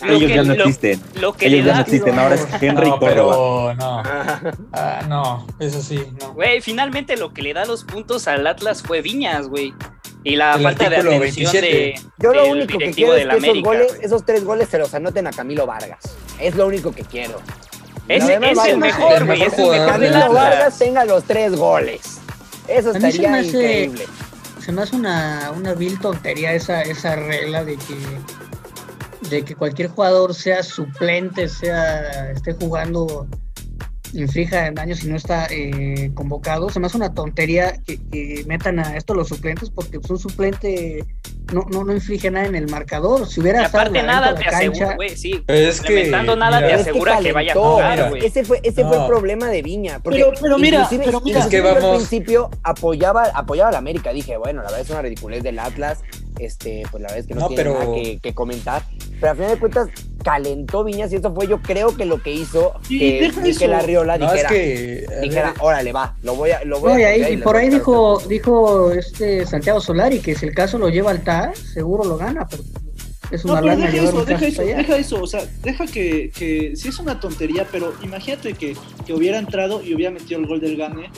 Lo Ellos que- ya no lo- existen. Lo que Ellos ya no existen. Ahora es Henry no, pero no. Ah, no, eso sí, no. güey, finalmente lo que le da los puntos al Atlas fue Viñas, güey. Y la El falta de atención 27. de, Yo lo del único que quiero es que esos, América. goles, esos tres goles se los anoten a Camilo Vargas. Es lo único que quiero. Ese es el mejor, el güey. mejor Es el mejor Camilo. Vargas tenga los tres goles. Eso estaría hace- increíble. Se me hace una, una vil tontería esa, esa regla de que, de que cualquier jugador sea suplente, sea esté jugando, inflija daño si no está eh, convocado. Se me hace una tontería que, que metan a esto los suplentes porque pues, un suplente no, no, no inflige nada en el marcador. Si hubiera Y estado aparte nada de te la asegura, cancha, güey, sí. Es que, nada mira, te Es que asegura que vaya a jugar, güey. Ese fue, ese fue el problema de Viña. Porque Pero- pero mira, pero mira. Es que yo al vamos- principio apoyaba, apoyaba a la América. Dije, bueno, la verdad es una ridiculez del Atlas. Este, pues la verdad es que no, No, tiene pero- nada que, que comentar. Pero al final de cuentas, calentó Viñas y eso fue, yo creo que lo que hizo Sí, que eso. Arriola No, es dijera, que. dijera, órale, va, lo voy a, lo voy No, a y, ahí, y por ahí dijo, los puntos". dijo este Santiago Solari que si el caso lo lleva al TAR, seguro lo gana, pero es No, una pero lana deja llevar eso, un deja eso, deja eso, o sea, deja que, que sí es una tontería, pero imagínate que, que hubiera entrado y hubiera metido el gol del Gane,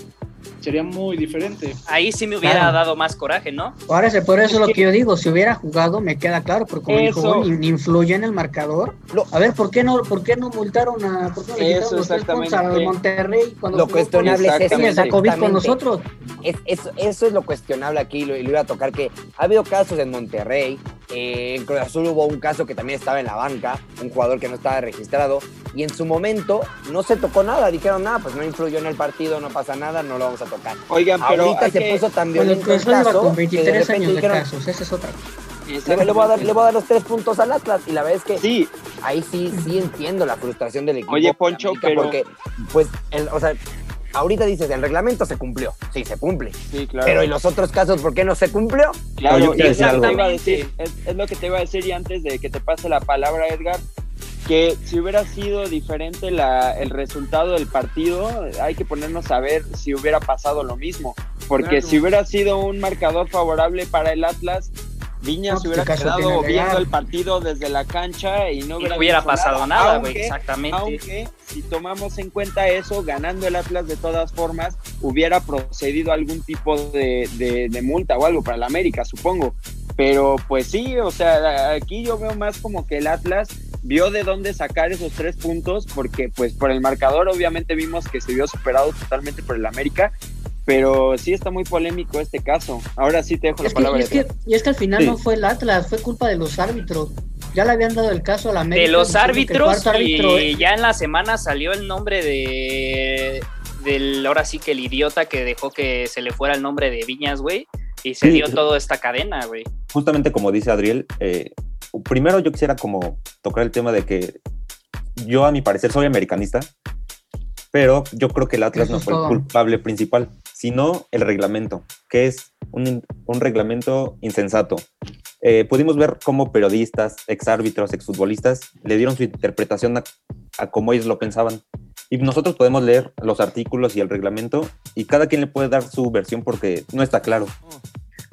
sería muy diferente. Ahí sí me hubiera Claro. dado más coraje, ¿no? Ahora por eso Es lo que- que yo digo, si hubiera jugado me queda claro, pero como dijo, Eso. ni, ni influyó en el marcador. Lo- A ver, ¿por qué no, por qué no multaron a, por qué no le Eso, los exactamente. al Monterrey cuando Lo cuestionable es eso, sacó con nosotros? Es, eso, eso es lo cuestionable aquí, lo, y lo iba a tocar, que ha habido casos en Monterrey, eh, en Cruz Azul hubo un caso que también estaba en la banca, un jugador que no estaba registrado, y en su momento no se tocó nada, dijeron, nada, pues no influyó en el partido, no pasa nada, no lo vamos a tocar. Oigan, pero Ahorita se que- puso tan violento el caso con que de 23 repente años de dijeron, casos, esa es otra. le, le voy a dar, le voy a dar los tres puntos al Atlas, y la verdad es que Sí, ahí sí, sí entiendo la frustración del equipo. Oye, de Poncho, pero- Porque, pues, el- o sea, ahorita dices, el reglamento se cumplió, sí, se cumple. sí, claro. Pero ¿y los otros casos por qué no se cumplió? Claro, No, yo quiero y es decir lo que algo. te iba a decir, es, es lo que te iba a decir y antes de que te pase la palabra, Edgar, que si hubiera sido diferente la, el resultado del partido, hay que ponernos a ver si hubiera pasado lo mismo. Porque Claro. si hubiera sido un marcador favorable para el Atlas, Viña No, se pues, hubiera ¿qué caso quedado viendo el partido desde la cancha y no Y hubiera, no hubiera pasado nada, güey, Aunque- exactamente. Aunque si tomamos en cuenta eso, ganando el Atlas de todas formas, hubiera procedido algún tipo de, de- de multa o algo para el América, supongo. Pero pues sí, o sea, aquí yo veo más como que el Atlas vio de dónde sacar esos tres puntos, porque pues por el marcador obviamente vimos que se vio superado totalmente por el América, pero sí está muy polémico este caso. Ahora sí te dejo la Es y, palabra. es que, Edgar. y es que al final Sí. no fue el Atlas, fue culpa de los árbitros. Ya le habían dado el caso a la América. de los árbitros árbitro y es- ya en la semana salió el nombre de del, ahora sí que el idiota que dejó que se le fuera el nombre de Viñas, güey, y se Sí. dio toda esta cadena, güey. justamente como dice Adriel, eh, primero yo quisiera como tocar el tema de que yo a mi parecer soy americanista, pero yo creo que el Atlas Eso no fue el culpable principal, sino el reglamento, que es un, un reglamento insensato. Eh, pudimos ver cómo periodistas, exárbitros, exfutbolistas le dieron su interpretación a, a cómo ellos lo pensaban. Y nosotros podemos leer los artículos y el reglamento y cada quien le puede dar su versión porque no está claro.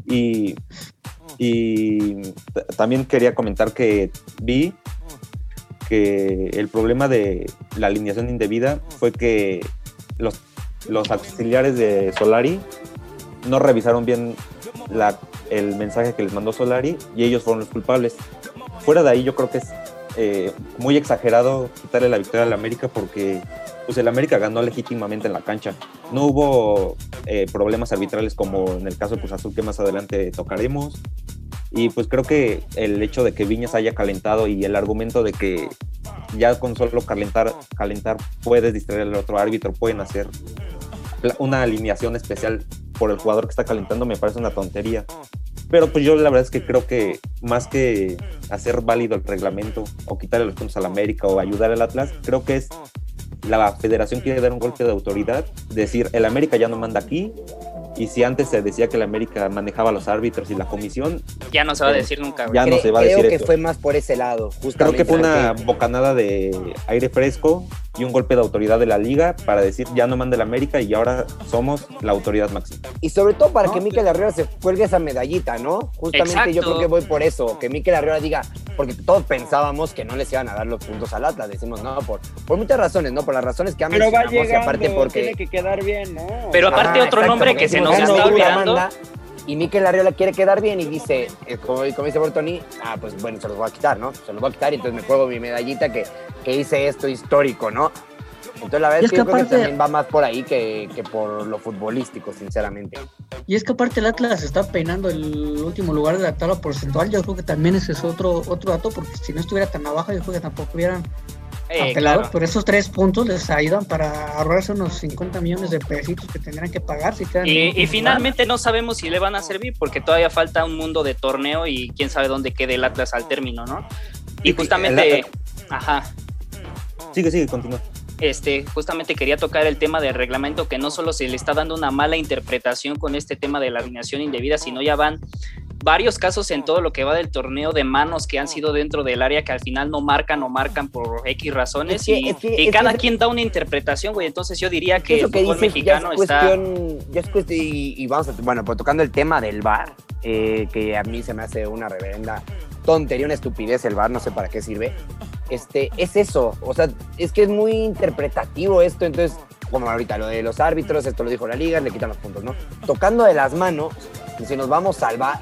Y, y también quería comentar que vi que el problema de la alineación indebida fue que los, los auxiliares de Solari no revisaron bien el mensaje que les mandó Solari y ellos fueron los culpables. Fuera de ahí yo creo que es eh, muy exagerado quitarle la victoria al América porque pues el América ganó legítimamente en la cancha. No hubo eh, problemas arbitrales como en el caso de Azul que más adelante tocaremos. Y pues creo que el hecho de que Viñas haya calentado y el argumento de que ya con solo calentar, calentar puedes distraer al otro árbitro, pueden hacer una alineación especial por el jugador que está calentando, me parece una tontería. Pero pues yo la verdad es que creo que más que hacer válido el reglamento o quitarle los puntos al América o ayudar al Atlas, creo que es la federación quiere dar un golpe de autoridad, decir el América ya no manda aquí y si antes se decía que el América manejaba los árbitros y la comisión, Ya no se va a Sí. decir nunca. Ya no Cre- se va a creo decir que fue más por ese lado, creo que fue una bocanada de aire fresco y un golpe de autoridad de la liga para decir ya no manda el América y ahora somos la autoridad máxima. Y sobre todo para No, que Mikel Arriola se cuelgue esa medallita, ¿no? Justamente yo creo que voy por eso, que Mikel Arriola diga, porque todos pensábamos que no les iban a dar los puntos al Atlas, decimos, no, por, por muchas razones, ¿no? Por las razones que han Pero va y llegando, aparte porque... tiene que quedar bien, ¿no? Pero aparte Ajá, otro exacto, nombre que se nos está olvidando. manda, y Mikel Arriola quiere quedar bien y dice, eh, como, como dice Bortoni, ah, pues bueno, se los voy a quitar, ¿no? Se los voy a quitar y entonces me juego mi medallita que, que hice esto histórico, ¿no? Entonces la verdad Y es que que yo creo que también va más por ahí que, que por lo futbolístico, sinceramente. Y es que aparte el Atlas está peinando el último lugar de la tabla porcentual. Yo creo que también ese es otro, otro dato, porque si no estuviera tan abajo, yo creo que tampoco hubieran Eh, apelado. claro. Pero esos tres puntos les ayudan para ahorrarse unos 50 millones de pesitos que tendrán que pagar si quedan Y, y finalmente no sabemos si le van a servir porque todavía falta un mundo de torneo y quién sabe dónde quede el Atlas al término, ¿no? Y justamente, ajá, Sigue, sigue, continúa. este, justamente quería tocar el tema del reglamento que no solo se le está dando una mala interpretación con este tema de la alineación indebida, sino ya van varios casos en todo lo que va del torneo de manos que han sido dentro del área que al final no marcan o marcan por X razones Es que- y, es que- y que cada es- quien da una interpretación, güey. Entonces yo diría que el que fútbol dices ya es mexicano está... cuestión, ya es cuestión, y, y vamos a, bueno, pues tocando el tema del bar, que a mí se me hace una reverenda tontería, una estupidez el bar, no sé para qué sirve. Este, es eso, o sea, es que es muy interpretativo esto, entonces, como ahorita lo de los árbitros, esto lo dijo la liga, le quitan los puntos, ¿no? Tocando de las manos, y si nos vamos al bar,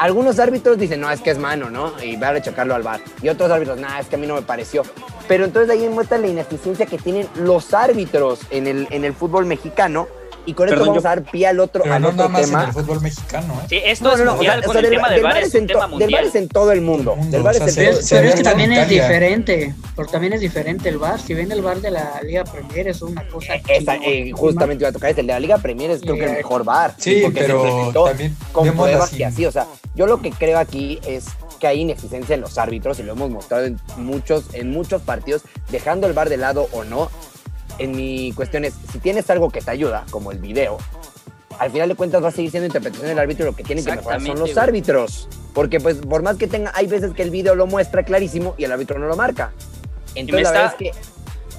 algunos árbitros dicen, no, es que es mano, ¿no? Y va a rechacarlo al bar. Y otros árbitros, nah, es que a mí no me pareció. Pero entonces ahí muestra la ineficiencia que tienen los árbitros en el, en el fútbol mexicano. Y con esto vamos yo- a dar pie al otro, Pero al no otro nada más tema. en el fútbol mexicano, ¿eh? Sí, esto No, es no, no, o mundial, sea, con o sea, el del- tema del del bar es un del bar es en todo el mundo. Todo el mundo, Del bar o sea, es en se- Pero, todo- se pero es que también es diferente, porque también es diferente el bar. Si ven el bar de la Liga Premier es una cosa. Esa, eh, justamente iba a tocar este, el de la Liga Premier es creo que el Eh, mejor bar. Sí, porque se pero también con pruebas que así, o sea, yo lo que creo aquí es que hay ineficiencia en los árbitros y lo hemos mostrado en muchos, en muchos partidos, dejando el bar de lado o no. En mi cuestión es, si tienes algo que te ayuda, como el video, al final de cuentas va a seguir siendo interpretación del árbitro lo que tienen que mejorar son los árbitros. Porque pues por más que tenga, hay veces que el video lo muestra clarísimo y el árbitro no lo marca. Entonces la verdad es que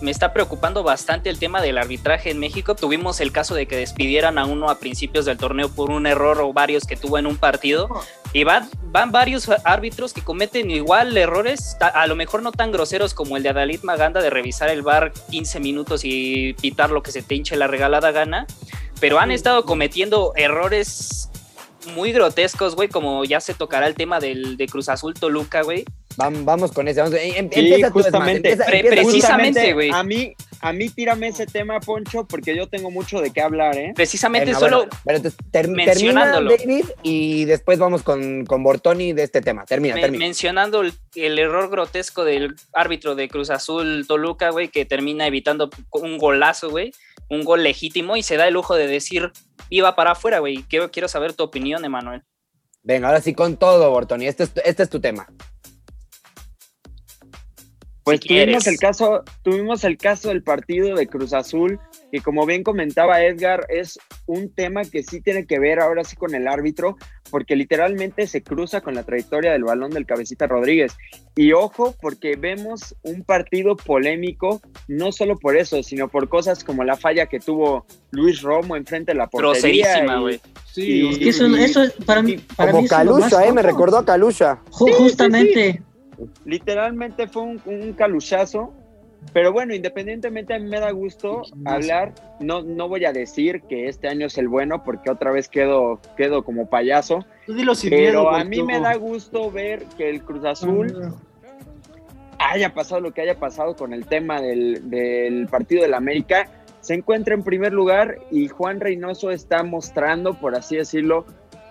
me está preocupando bastante el tema del arbitraje en México. Tuvimos el caso de que despidieran a uno a principios del torneo por un error o varios que tuvo en un partido. Y van, van varios árbitros que cometen igual errores, a lo mejor no tan groseros como el de Adalid Maganda de revisar el bar 15 minutos y pitar lo que se te hinche la regalada gana, pero han estado cometiendo errores muy grotescos, güey, como ya se tocará el tema del de Cruz Azul Toluca, güey. Vam- vamos con ese. Vamos, em- em- Sí, empieza tú, es más, justamente. empieza- Pre- empieza tú. precisamente, güey. A mí, a mí tírame ese tema, Poncho, porque yo tengo mucho de qué hablar, ¿eh? Precisamente Venga, solo bueno, pero entonces, ter- termina mencionándolo. David y después vamos con, con Bortoni de este tema. Termina, Me- termina. mencionando el, el error grotesco del árbitro de Cruz Azul Toluca, güey, que termina evitando un golazo, güey. un gol legítimo y se da el lujo de decir, iba para afuera, güey. Quiero, quiero saber tu opinión, Emanuel. Venga, ahora sí con todo, Bortoni. Este es, este es tu tema. Pues Si tuvimos quieres. el caso, tuvimos el caso del partido de Cruz Azul, que como bien comentaba Edgar, es un tema que sí tiene que ver ahora sí con el árbitro, porque literalmente se cruza con la trayectoria del balón del cabecita Rodríguez. Y ojo, porque vemos un partido polémico, no solo por eso, sino por cosas como la falla que tuvo Luis Romo enfrente de la portería. Güey. Sí, Y- Es que eso, eso es para mí. Para Como mí ¿eh? Me recordó a Calusha. Ju- justamente. Literalmente fue un, un caluchazo. Pero bueno, independientemente a mí me da gusto hablar, no, no voy a decir que este año es el bueno porque otra vez quedo, quedo como payaso, Tú dilo sin pero miedo, a mí me da gusto ver que el Cruz Azul haya pasado lo que haya pasado con el tema del, del partido del América, se encuentra en primer lugar y Juan Reynoso está mostrando, por así decirlo,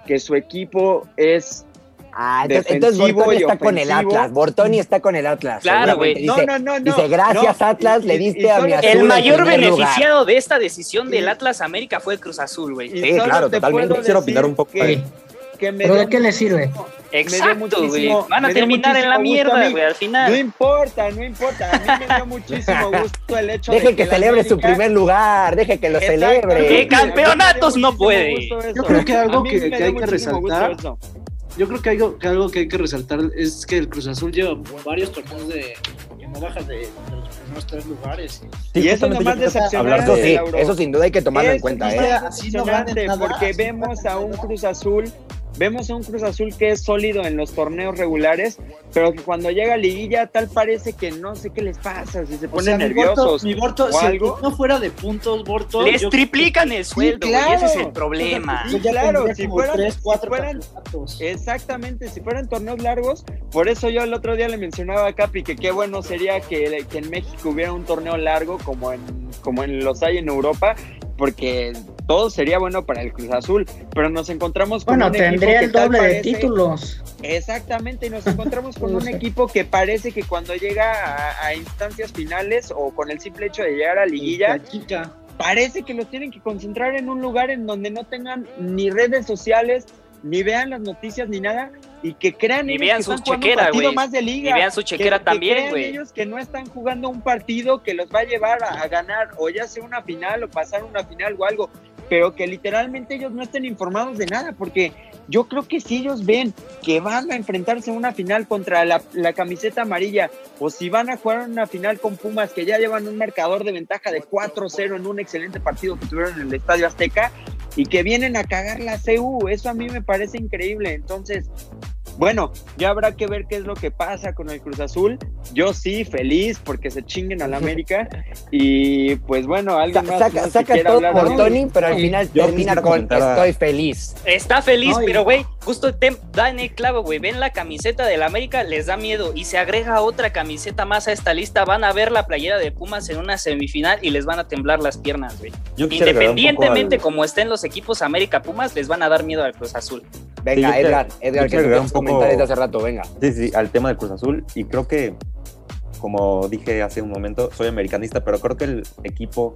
que su equipo es Ah, entonces, entonces Bortoni está con el. Atlas. Bortoni está con el Atlas. Claro, güey. No, Dice, no, no, no. dice, gracias No, Atlas, y- le diste y a mi azul. El mayor lugar. beneficiado de esta decisión del Atlas América fue el Cruz Azul, güey. Sí, claro, te totalmente. decir opinar un poco. que- que me ¿Pero de qué le sirve? Exacto, güey. Van a terminar en la mierda, güey, al No final. importa, no importa. A mí me dio muchísimo gusto el hecho Deje de que la celebre su primer lugar, deje que lo celebre. ¡Que campeonatos no puede! Yo creo que algo que- que hay que resaltar. Yo creo que algo, que algo que hay que resaltar es que el Cruz Azul lleva varios torneos de que no baja de, de los primeros tres lugares. Sí, Y eso es lo más decepcionante. de- sí, eso sin duda hay que tomarlo en Eso cuenta, ¿eh? es Así no nada, porque vemos a un. Cruz Azul, vemos a un Cruz Azul que es sólido en los torneos regulares, pero que cuando llega a liguilla tal parece que no sé qué les pasa, si se O ponen mi nerviosos Borto- mi Borto, o si el algo. no fuera de puntos, Borto. Les yo- triplican el sueldo, claro. Ese es el problema. Sí, claro, si fueran- tres, si fueran-. Exactamente, si fueran torneos largos, por eso yo el otro día le mencionaba a Capi que qué bueno sería que, que en México hubiera un torneo largo como en, como en los hay en Europa, porque todo sería bueno para el Cruz Azul, pero nos encontramos con Bueno, un equipo tendría que el doble de parece- títulos. Exactamente, y nos encontramos con un equipo que parece que cuando llega a, a instancias finales o con el simple hecho de llegar a liguilla, parece que los tienen que concentrar en un lugar en donde no tengan ni redes sociales, ni vean las noticias ni nada, y que crean Ni vean su chequera, güey. más de liga. Y vean su Que- chequera que también, crean güey. ellos que no están jugando un partido que los va a llevar a, a ganar o ya sea una final o pasar una final o algo, pero que literalmente ellos no estén informados de nada, porque yo creo que si ellos ven que van a enfrentarse a una final contra la, la camiseta amarilla o si van a jugar una final con Pumas que ya llevan un marcador de ventaja de 4-0 en un excelente partido que tuvieron en el Estadio Azteca y que vienen a cagar la CU, eso a mí me parece increíble. Entonces, bueno, ya habrá que ver qué es lo que pasa con el Cruz Azul. Yo sí, feliz porque se chinguen a la América. Y pues bueno, Sa- alguien más, saca todo por de- Tony, pero al final Yo termina con comentar estoy feliz. Está feliz, No, pero güey, justo te da en el clavo, güey. Ven la camiseta del América, les da miedo. Y se agrega otra camiseta más a esta lista. Van a ver la playera de Pumas en una semifinal y les van a temblar las piernas, güey. Independientemente al- como estén los equipos América Pumas, les van a dar miedo al Cruz Azul. Venga, Edgar, Edgar, que tienes un poco- comentarios de hace rato, venga. Sí, sí, al tema del Cruz Azul. Y creo que, como dije hace un momento, soy americanista, pero creo que el equipo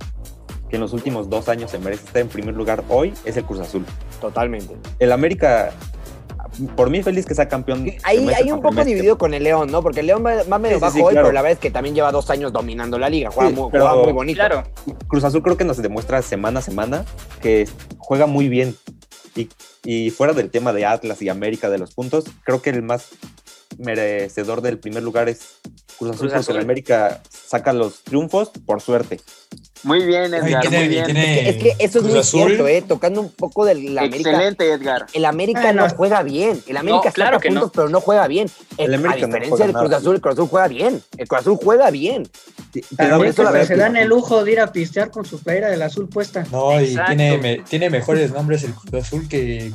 que en los últimos dos años se merece estar en primer lugar hoy es el Cruz Azul. Totalmente. El América, por mí feliz que sea campeón. Ahí hay un poco dividido con el León, ¿no? Porque el León va, va medio Sí, sí, bajo sí, hoy, claro. pero la verdad es que también lleva dos años dominando la liga. Juega, Sí, muy, pero- juega muy bonito. Claro, Cruz Azul creo que nos demuestra semana a semana que juega muy bien. Y, y fuera del tema de Atlas y América de los puntos, creo que el más merecedor del primer lugar es Cruz Azul, Cruz porque Azul. el América saca los triunfos por suerte. Muy bien, Ay, Edgar, tiene- muy bien. tiene Es que eso es Cruz muy Azul. cierto, ¿eh? Tocando un poco del América. Excelente, Edgar. El América no no. juega bien. El América No, claro saca que no. puntos, pero no juega bien. El, El América a diferencia del Cruz. Azul, el Cruz Azul juega bien. El Cruz Azul juega bien. Te da También por eso la que verdad se que- dan el lujo de ir a pistear con su playera del azul puesta. No, y Exacto. tiene, me- tiene mejores nombres el Cruz Azul que,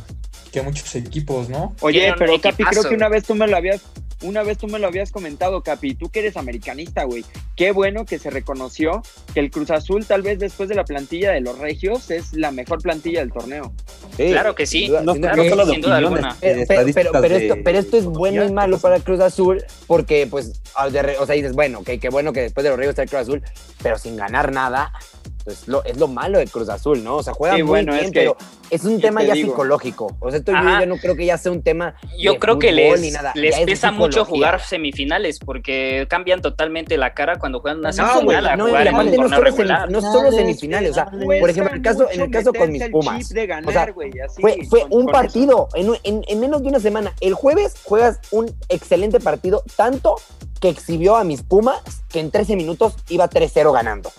que muchos equipos, ¿no? Oye, pero Capi, creo que una vez tú me lo habías, una vez tú me lo habías comentado, Capi, tú que eres americanista, güey. Qué bueno que se reconoció que el Cruz Azul, tal vez después de la plantilla de los Regios, es la mejor plantilla del torneo. Sí, claro que sí. sin duda, No, sin duda. no solo de sin duda alguna. eh, Pero, de- esto, pero esto es bueno y malo pues, para Cruz Azul porque, pues, re- o sea, dices, bueno, que qué bueno que después de los Ríos está el Cruz Azul, pero sin ganar nada, Entonces, lo, es lo malo de Cruz Azul, ¿no? O sea, juega Sí, muy bueno, es bien, que- pero es un ¿qué tema te ya digo? psicológico. O sea, esto yo, no creo que ya sea un tema. Yo de creo que les, ni nada, les pesa mucho psicología. jugar semifinales porque cambian totalmente la cara cuando juegan una No, semifinal a no, y jugar en un aparte no torneo solo, regular. semi- no solo semifinales, o sea, por ejemplo, el caso, en el caso con mis Pumas, de ganar, o sea, güey, así, fue, fue con- un con partido en, en- en menos de una semana. El jueves juegas un excelente partido, tanto que exhibió a mis Pumas que en 13 minutos iba 3-0 ganando.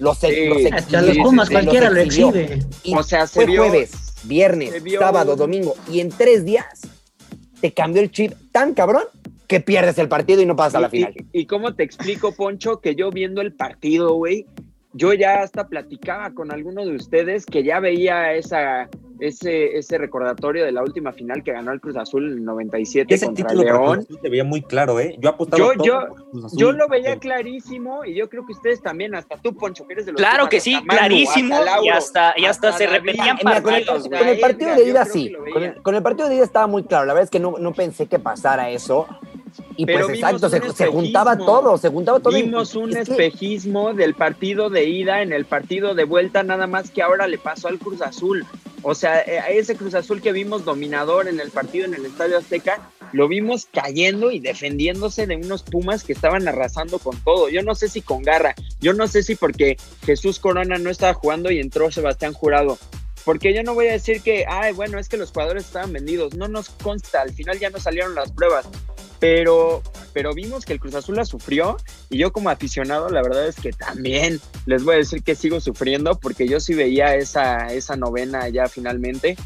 Los, Sí, los Hasta los Pumas sí, cualquiera los lo exhibió. exhibe. Y O sea, se fue vio- jueves, viernes, se vio- sábado, domingo. Y en tres días te cambió el chip tan cabrón que pierdes el partido y no pasas a la final. Y, y cómo te explico, Poncho, que yo viendo el partido, güey, yo ya hasta platicaba con alguno de ustedes que ya veía esa, ese, ese recordatorio de la última final que ganó el Cruz Azul en el 97 Ese contra título Cruz León. Se veía muy claro, ¿eh? Yo apostaba Yo- todo yo- por Cruz Azul. Yo lo veía clarísimo y yo creo que ustedes también, hasta tú, Poncho, que eres de los Claro que sí, Manu, clarísimo, hasta Lauro, y hasta, y hasta se David. repetían con, partidos, con güey. el partido de ida sí, con el, con el partido de ida estaba muy claro, la verdad es que no, no pensé que pasara eso. Y Pero pues exacto, se, se juntaba todo, se juntaba todo. y- Vimos un es que- espejismo del partido de ida en el partido de vuelta, nada más que ahora le pasó al Cruz Azul. O sea, eh, ese Cruz Azul que vimos dominador en el partido en el Estadio Azteca, lo vimos cayendo y defendiéndose de unos Pumas que estaban arrasando con todo. Yo no sé si con garra, yo no sé si porque Jesús Corona no estaba jugando y entró Sebastián Jurado. Porque yo no voy a decir que, ay, bueno, es que los jugadores estaban vendidos. No nos consta, al final ya no salieron las pruebas. Pero, pero vimos que el Cruz Azul la sufrió y yo como aficionado la verdad es que también les voy a decir que sigo sufriendo porque yo sí veía esa, esa novena ya finalmente,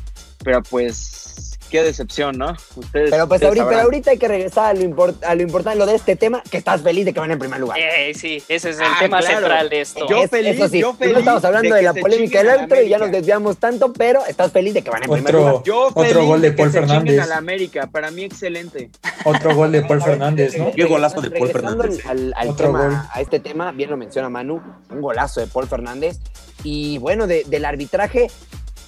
pero pues qué decepción, ¿no? Ustedes, Pero pues ustedes ahorita, pero sabrán. ahorita hay que regresar a lo, import- a lo importante, lo de este tema, que estás feliz de que van en primer lugar. Eh, sí, ese es el Ah, tema claro. central de esto. Yo Es- feliz, eso sí, yo no estamos hablando de la polémica del árbitro y ya nos desviamos tanto, pero estás feliz de que van en primer lugar. Yo otro feliz gol de Paul Fernández. a la América, para mí excelente. Otro gol de Paul Fernández, ¿no? Qué golazo de Paul Fernández. Al, al Otro tema, gol. a este tema, bien lo menciona Manu, un golazo de Paul Fernández. Y bueno, de- del arbitraje,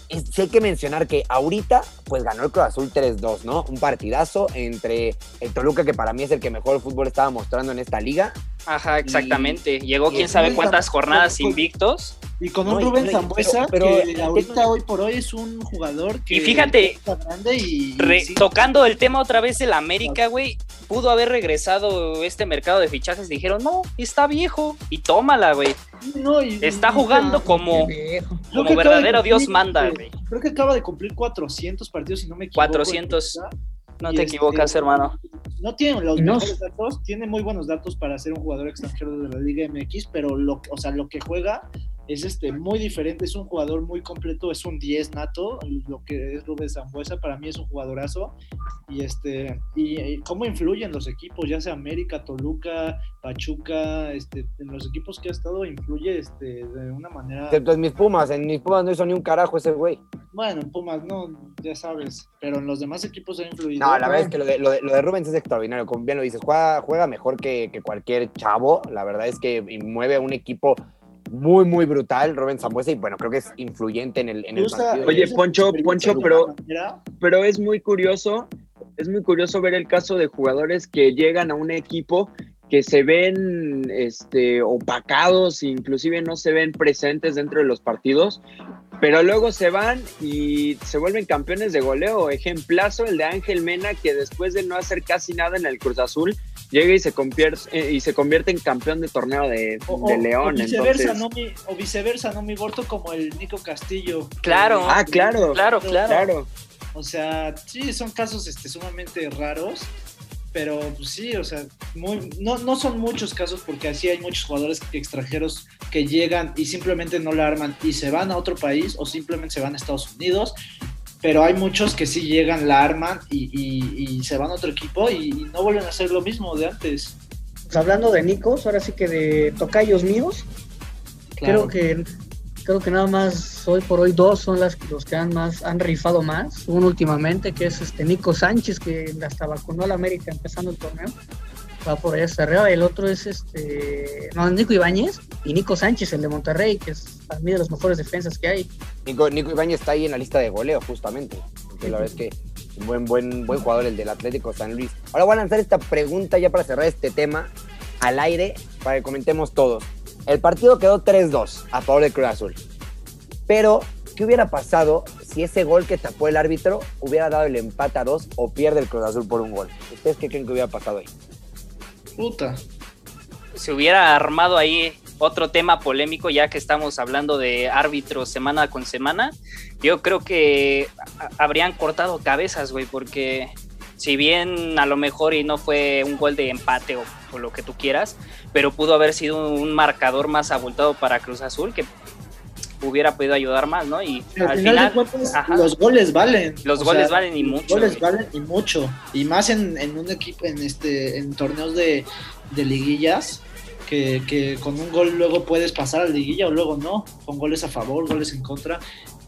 sí hay que mencionar que ahorita, pues ganó el Cruz Azul 3-2, ¿no? Un partidazo entre el Toluca, que para mí es el que mejor fútbol estaba mostrando en esta liga. Ajá, exactamente. Llegó y quién sabe cuántas jornadas invictos. Y con un Rubén Zambuesa pero- pero que el ahorita hoy por hoy es un jugador que Y fíjate, está grande y, y Re- sí, tocando el tema otra vez del América, güey, pudo haber regresado este mercado de fichajes. Dijeron, no, está viejo. Y tómala, güey. no, Está jugando como, como que verdadero Dios manda, güey. Creo que acaba de cumplir 400 partidos, si no me equivoco. 400. No te este, equivocas, hermano. No tiene los no- mejores datos, tiene muy buenos datos para ser un jugador extranjero de la Liga MX, pero lo, o sea, lo que juega es este muy diferente, es un jugador muy completo, es un 10 nato, lo que es Rubén Zambuesa, para mí es un jugadorazo, y este, y, y cómo influyen los equipos, ya sea América, Toluca, Pachuca, este, en los equipos que ha estado influye este, de una manera, Excepto en mis Pumas, en mis Pumas no hizo ni un carajo ese güey. bueno, en Pumas no, ya sabes, pero en los demás equipos ha influido. No, la verdad es que lo de, lo de, lo de Rubens es extraordinario, como bien lo dices, juega, juega mejor que, que cualquier chavo, la verdad es que mueve a un equipo muy, muy brutal, Rubén Zambuesa, y bueno, creo que es influyente en el, en el partido. Oye, Poncho, Poncho, pero- pero es muy curioso, es muy curioso ver el caso de jugadores que llegan a un equipo que se ven este, opacados, inclusive no se ven presentes dentro de los partidos, pero luego se van y se vuelven campeones de goleo. Ejemplazo el de Ángel Mena, que después de no hacer casi nada en el Cruz Azul, llega y se convierte, eh, y se convierte en campeón de torneo de, O, de o- León. o viceversa, entonces, ¿no? Mi, o viceversa, ¿no? Mi Borto como el Nico Castillo. Claro. Ah, claro. Claro, claro. Claro. O sea, sí, son casos este, sumamente raros, pero pues, sí, o sea, muy, no, no son muchos casos porque así hay muchos jugadores extranjeros que llegan y simplemente no la arman y se van a otro país o simplemente se van a Estados Unidos. Pero hay muchos que sí llegan, la arman y, y- y se van a otro equipo y, y no vuelven a hacer lo mismo de antes. Pues hablando de Nicos, ahora sí que de tocayos míos, creo que creo que nada más hoy por hoy dos son las los que han más han rifado más. Uno últimamente que es este Nico Sánchez que hasta vacunó a la América empezando el torneo va por allá hasta arriba el otro es este no Nico Ibáñez y Nico Sánchez el de Monterrey que es para mí de los mejores defensas que hay Nico, Nico Ibáñez está ahí en la lista de goleo, justamente. Entonces, la verdad es que un buen, buen, buen jugador el del Atlético San Luis. Ahora voy a lanzar esta pregunta ya para cerrar este tema al aire, para que comentemos todos. el partido quedó 3-2 a favor de Cruz Azul. Pero, ¿qué hubiera pasado si ese gol que tapó el árbitro hubiera dado el empate a 2 o pierde el Cruz Azul por un gol? ¿Ustedes qué creen que hubiera pasado ahí? Puta. Se hubiera armado ahí otro tema polémico, ya que estamos hablando de árbitros semana con semana. Yo creo que habrían cortado cabezas, güey, porque si bien a lo mejor y no fue un gol de empate o, o, lo que tú quieras, pero pudo haber sido un marcador más abultado para Cruz Azul que hubiera podido ayudar más, ¿no? Y al, al final, final cuentas, los goles valen. Los goles sea, valen y mucho. Los goles güey. valen y mucho. Y más en, en, un equipo, en este, en torneos de, de liguillas, que, que, con un gol luego puedes pasar a la liguilla o luego no, con goles a favor, goles en contra.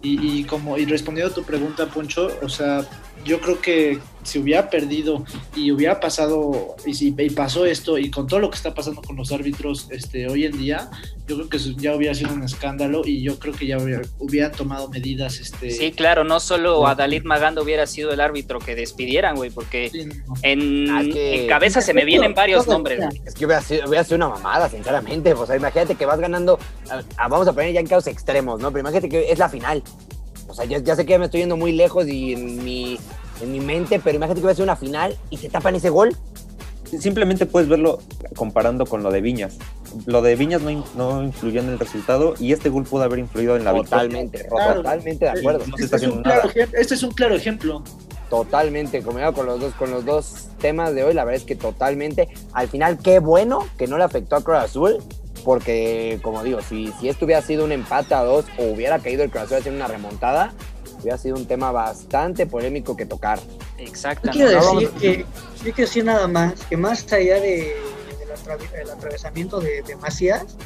Y, y como, y respondiendo a tu pregunta, Poncho, o sea, yo creo que si hubiera perdido y hubiera pasado y, si, y pasó esto y con todo lo que está pasando con los árbitros este, hoy en día, yo creo que ya hubiera sido un escándalo y yo creo que ya hubiera, hubiera tomado medidas. Este... Sí, claro, no solo Adalid Magando hubiera sido el árbitro que despidieran, güey, porque sí, no. en, ah, que... en, cabeza se me vienen varios nombres. Güey. Es que hubiera sido, hubiera sido, una mamada, sinceramente. O sea, imagínate que vas ganando, a, a, vamos a poner ya en casos extremos, ¿no? Pero imagínate que es la final. O sea, ya, ya sé que ya me estoy yendo muy lejos y en mi en mi mente, pero imagínate que va a ser una final y se tapan ese gol. Simplemente puedes verlo comparando con lo de Viñas. Lo de Viñas no, no influyó en el resultado y este gol pudo haber influido en la totalmente, victoria. Claro, totalmente de acuerdo. Este, no este, es un claro, este, es un claro ejemplo. Totalmente, combinado con los dos, con los dos temas de hoy, la verdad es que totalmente. Al final, qué bueno que no le afectó a Cruz Azul, porque como digo, si, si esto hubiera sido un empate a dos o hubiera caído el Cruz Azul haciendo una remontada, hubiera sido un tema bastante polémico que tocar. Exactamente. Yo quiero decir que, yo quiero decir nada más, que más allá de, del atra el atravesamiento de, de, Macías,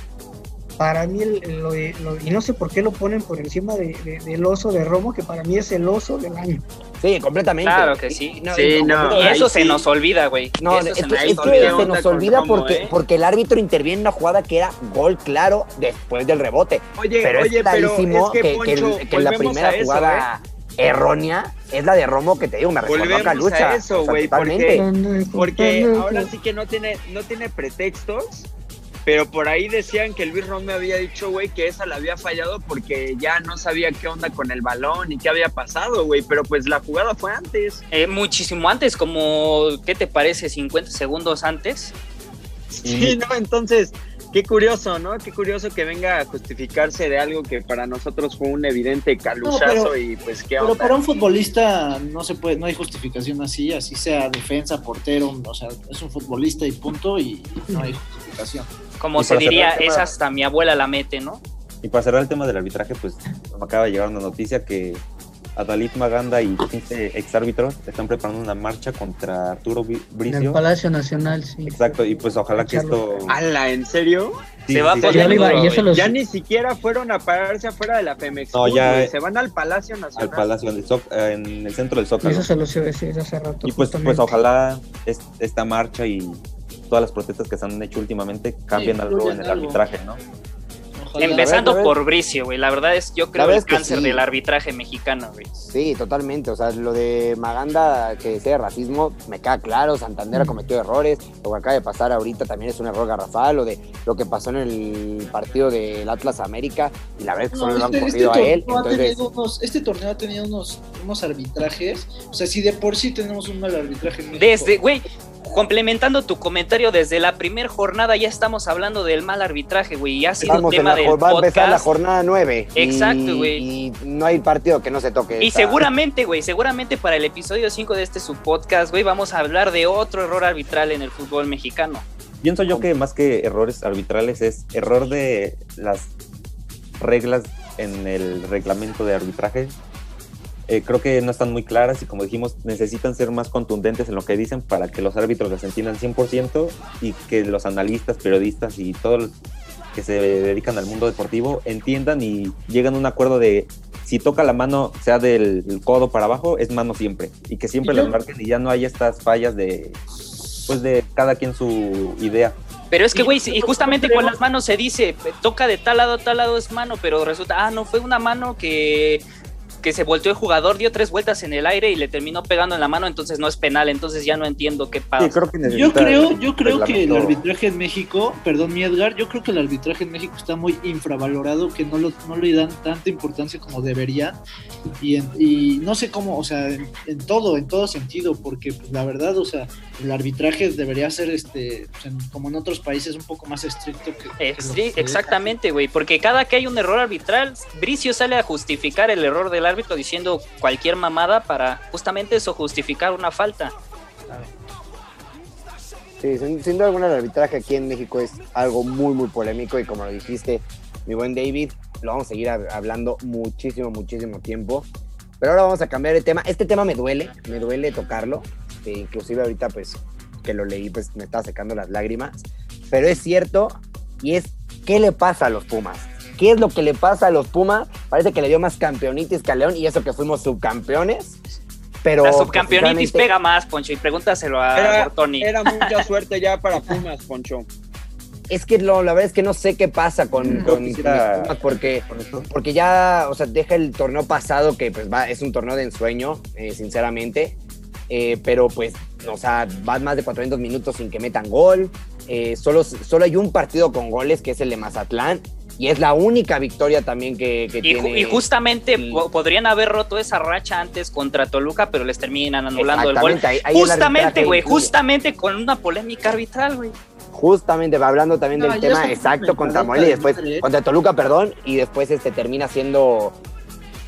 para mí, el, lo, lo, y no sé por qué lo ponen por encima de, del oso de Romo, que para mí es el oso del año. Sí, completamente. Claro que sí. No, sí, no, y eso se sí. nos olvida, güey. No, eso es, se, es que se nos olvida porque, ¿eh? porque el árbitro interviene en una jugada que era gol claro después del rebote. Oye, pero oye, es clarísimo pero es que, que, el, que la primera eso, jugada ¿eh? errónea es la de Romo que te digo, me recordó a Calucha. A eso, güey, o sea, porque, porque ahora sí que no tiene, no tiene pretextos pero por ahí decían que Luis Ron me había dicho, güey, que esa la había fallado porque ya no sabía qué onda con el balón y qué había pasado, güey. Pero pues la jugada fue antes. Eh, muchísimo antes, como, ¿qué te parece? 50 segundos antes. Sí, no, entonces, qué curioso, ¿no? Qué curioso que venga a justificarse de algo que para nosotros fue un evidente caluchazo no, pero, y pues qué Pero onda? para un futbolista no se puede, no hay justificación así, así sea defensa, portero, o sea, es un futbolista y punto y no hay justificación. Como se diría, tema, es hasta mi abuela la mete, ¿no? Y para cerrar el tema del arbitraje, pues me acaba de llegar una noticia que Adalid Maganda y 15 exárbitros están preparando una marcha contra Arturo Bricio. En el Palacio Nacional, sí. Exacto, y pues ojalá que esto... ¡Hala! ¿En serio? Sí, se va sí, por sí, ya, los... ya ni siquiera fueron a pararse afuera de la Pemex. No, ya se van al Palacio Nacional. Al Palacio, en el, so en el centro del Zócalo. Eso se lo sé decir hace rato. Y pues, pues ojalá es, esta marcha y todas las protestas que se han hecho últimamente cambien sí, algo en el algo. arbitraje, ¿no? Ojalá. Empezando ver, por Bricio, güey. La verdad es, yo creo, el cáncer sí. del arbitraje mexicano, güey. Sí, totalmente. O sea, lo de Maganda, que sea racismo, me queda claro. Santander ha cometido errores. Lo que acaba de pasar ahorita también es un error garrafal. Lo de lo que pasó en el partido del Atlas América. Y la verdad es que solo no, este, lo han corrido este a él. Entonces... Unos, este torneo ha tenido unos, unos arbitrajes. O sea, si de por sí tenemos un mal arbitraje en México. Desde, güey, complementando tu comentario, desde la primera jornada ya estamos hablando del mal arbitraje, güey, y ha sido Estamos tema del va podcast. a empezar la jornada 9. Exacto, güey. Y, y, no hay partido que no se toque. Y esta... seguramente, güey, seguramente para el episodio 5 de este subpodcast, güey, vamos a hablar de otro error arbitral en el fútbol mexicano. Pienso yo que más que errores arbitrales es error de las reglas en el reglamento de arbitraje eh, creo que no están muy claras y como dijimos, necesitan ser más contundentes en lo que dicen para que los árbitros las entiendan 100% y que los analistas, periodistas y todos los que se dedican al mundo deportivo entiendan y lleguen a un acuerdo de si toca la mano, sea del, del codo para abajo, es mano siempre y que siempre las marquen y ya no hay estas fallas de pues de cada quien su idea. Pero es que, güey, y justamente con las manos se dice, toca de tal lado a tal lado es mano, pero resulta, ah, no, fue una mano que que se volteó el jugador, dio tres vueltas en el aire y le terminó pegando en la mano, entonces no es penal, entonces ya no entiendo qué pasa. Sí, creo que Yo creo, yo creo que el arbitraje en México, perdón mi Edgar, yo creo que el arbitraje en México está muy infravalorado, que no, lo, no le dan tanta importancia como debería. Y, en- y no sé cómo, o sea, en, en todo, en todo sentido, porque pues, la verdad, o sea, el arbitraje debería ser, este, pues, en- como en otros países, un poco más estricto que... que Eh, sí, exactamente, güey, porque cada que hay un error arbitral, Bricio sale a justificar el error del árbitro diciendo cualquier mamada para justamente eso, justificar una falta. Sí, sin, sin duda alguna el arbitraje aquí en México es algo muy, muy polémico y como lo dijiste, mi buen David, lo vamos a seguir hab- hablando muchísimo, muchísimo tiempo. Pero ahora vamos a cambiar de tema. Este tema me duele, me duele tocarlo. que inclusive ahorita pues que lo leí pues me estaba secando las lágrimas. Pero es cierto y es ¿qué le pasa a los Pumas? ¿Qué es lo que le pasa a los Pumas? Parece que le dio más campeonitis que a León y eso que fuimos subcampeones. Pero La subcampeonitis pega más, Poncho, y pregúntaselo a Era, Bortoni. era mucha suerte ya para Pumas, Poncho. Es que lo, la verdad es que no sé qué pasa con, con- Pumas porque, porque ya, o sea, deja el torneo pasado que pues va, es un torneo de ensueño, eh, sinceramente. Eh, pero pues, o sea, van más de 400 minutos sin que metan gol. Eh, solo, solo hay un partido con goles que es el de Mazatlán. Y es la única victoria también que, que Y, ju- tiene. y justamente podrían haber roto esa racha antes contra Toluca, pero les terminan anulando el gol. Ahí- ahí Justamente, güey, justamente con una polémica arbitral, güey. Justamente, va hablando también No, del tema exacto contra Morelia y después madre. contra Toluca, perdón, y después este termina siendo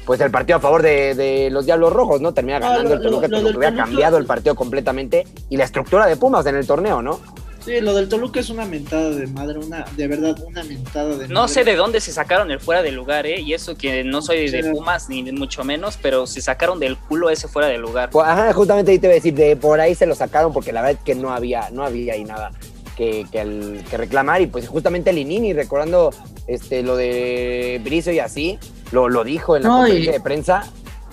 pues el partido a favor de, de los Diablos Rojos, ¿no? Termina No, ganando lo- el Toluca, lo- lo que hubiera cambiado el partido completamente y la estructura de Pumas en el torneo, ¿no? Sí, lo del Toluca es una mentada de madre, una, de verdad, una mentada de No madre. sé de dónde se sacaron el fuera de lugar, ¿eh? Y eso que no soy de Sí. Pumas ni mucho menos, pero se sacaron del culo ese fuera de lugar. Pues, ajá, justamente ahí te iba a decir, de por ahí se lo sacaron porque la verdad es que no había, no había ahí nada que, que, el- que reclamar y pues justamente Linini recordando este, lo de Brizo y así, lo, lo dijo en la No, conferencia y- de prensa,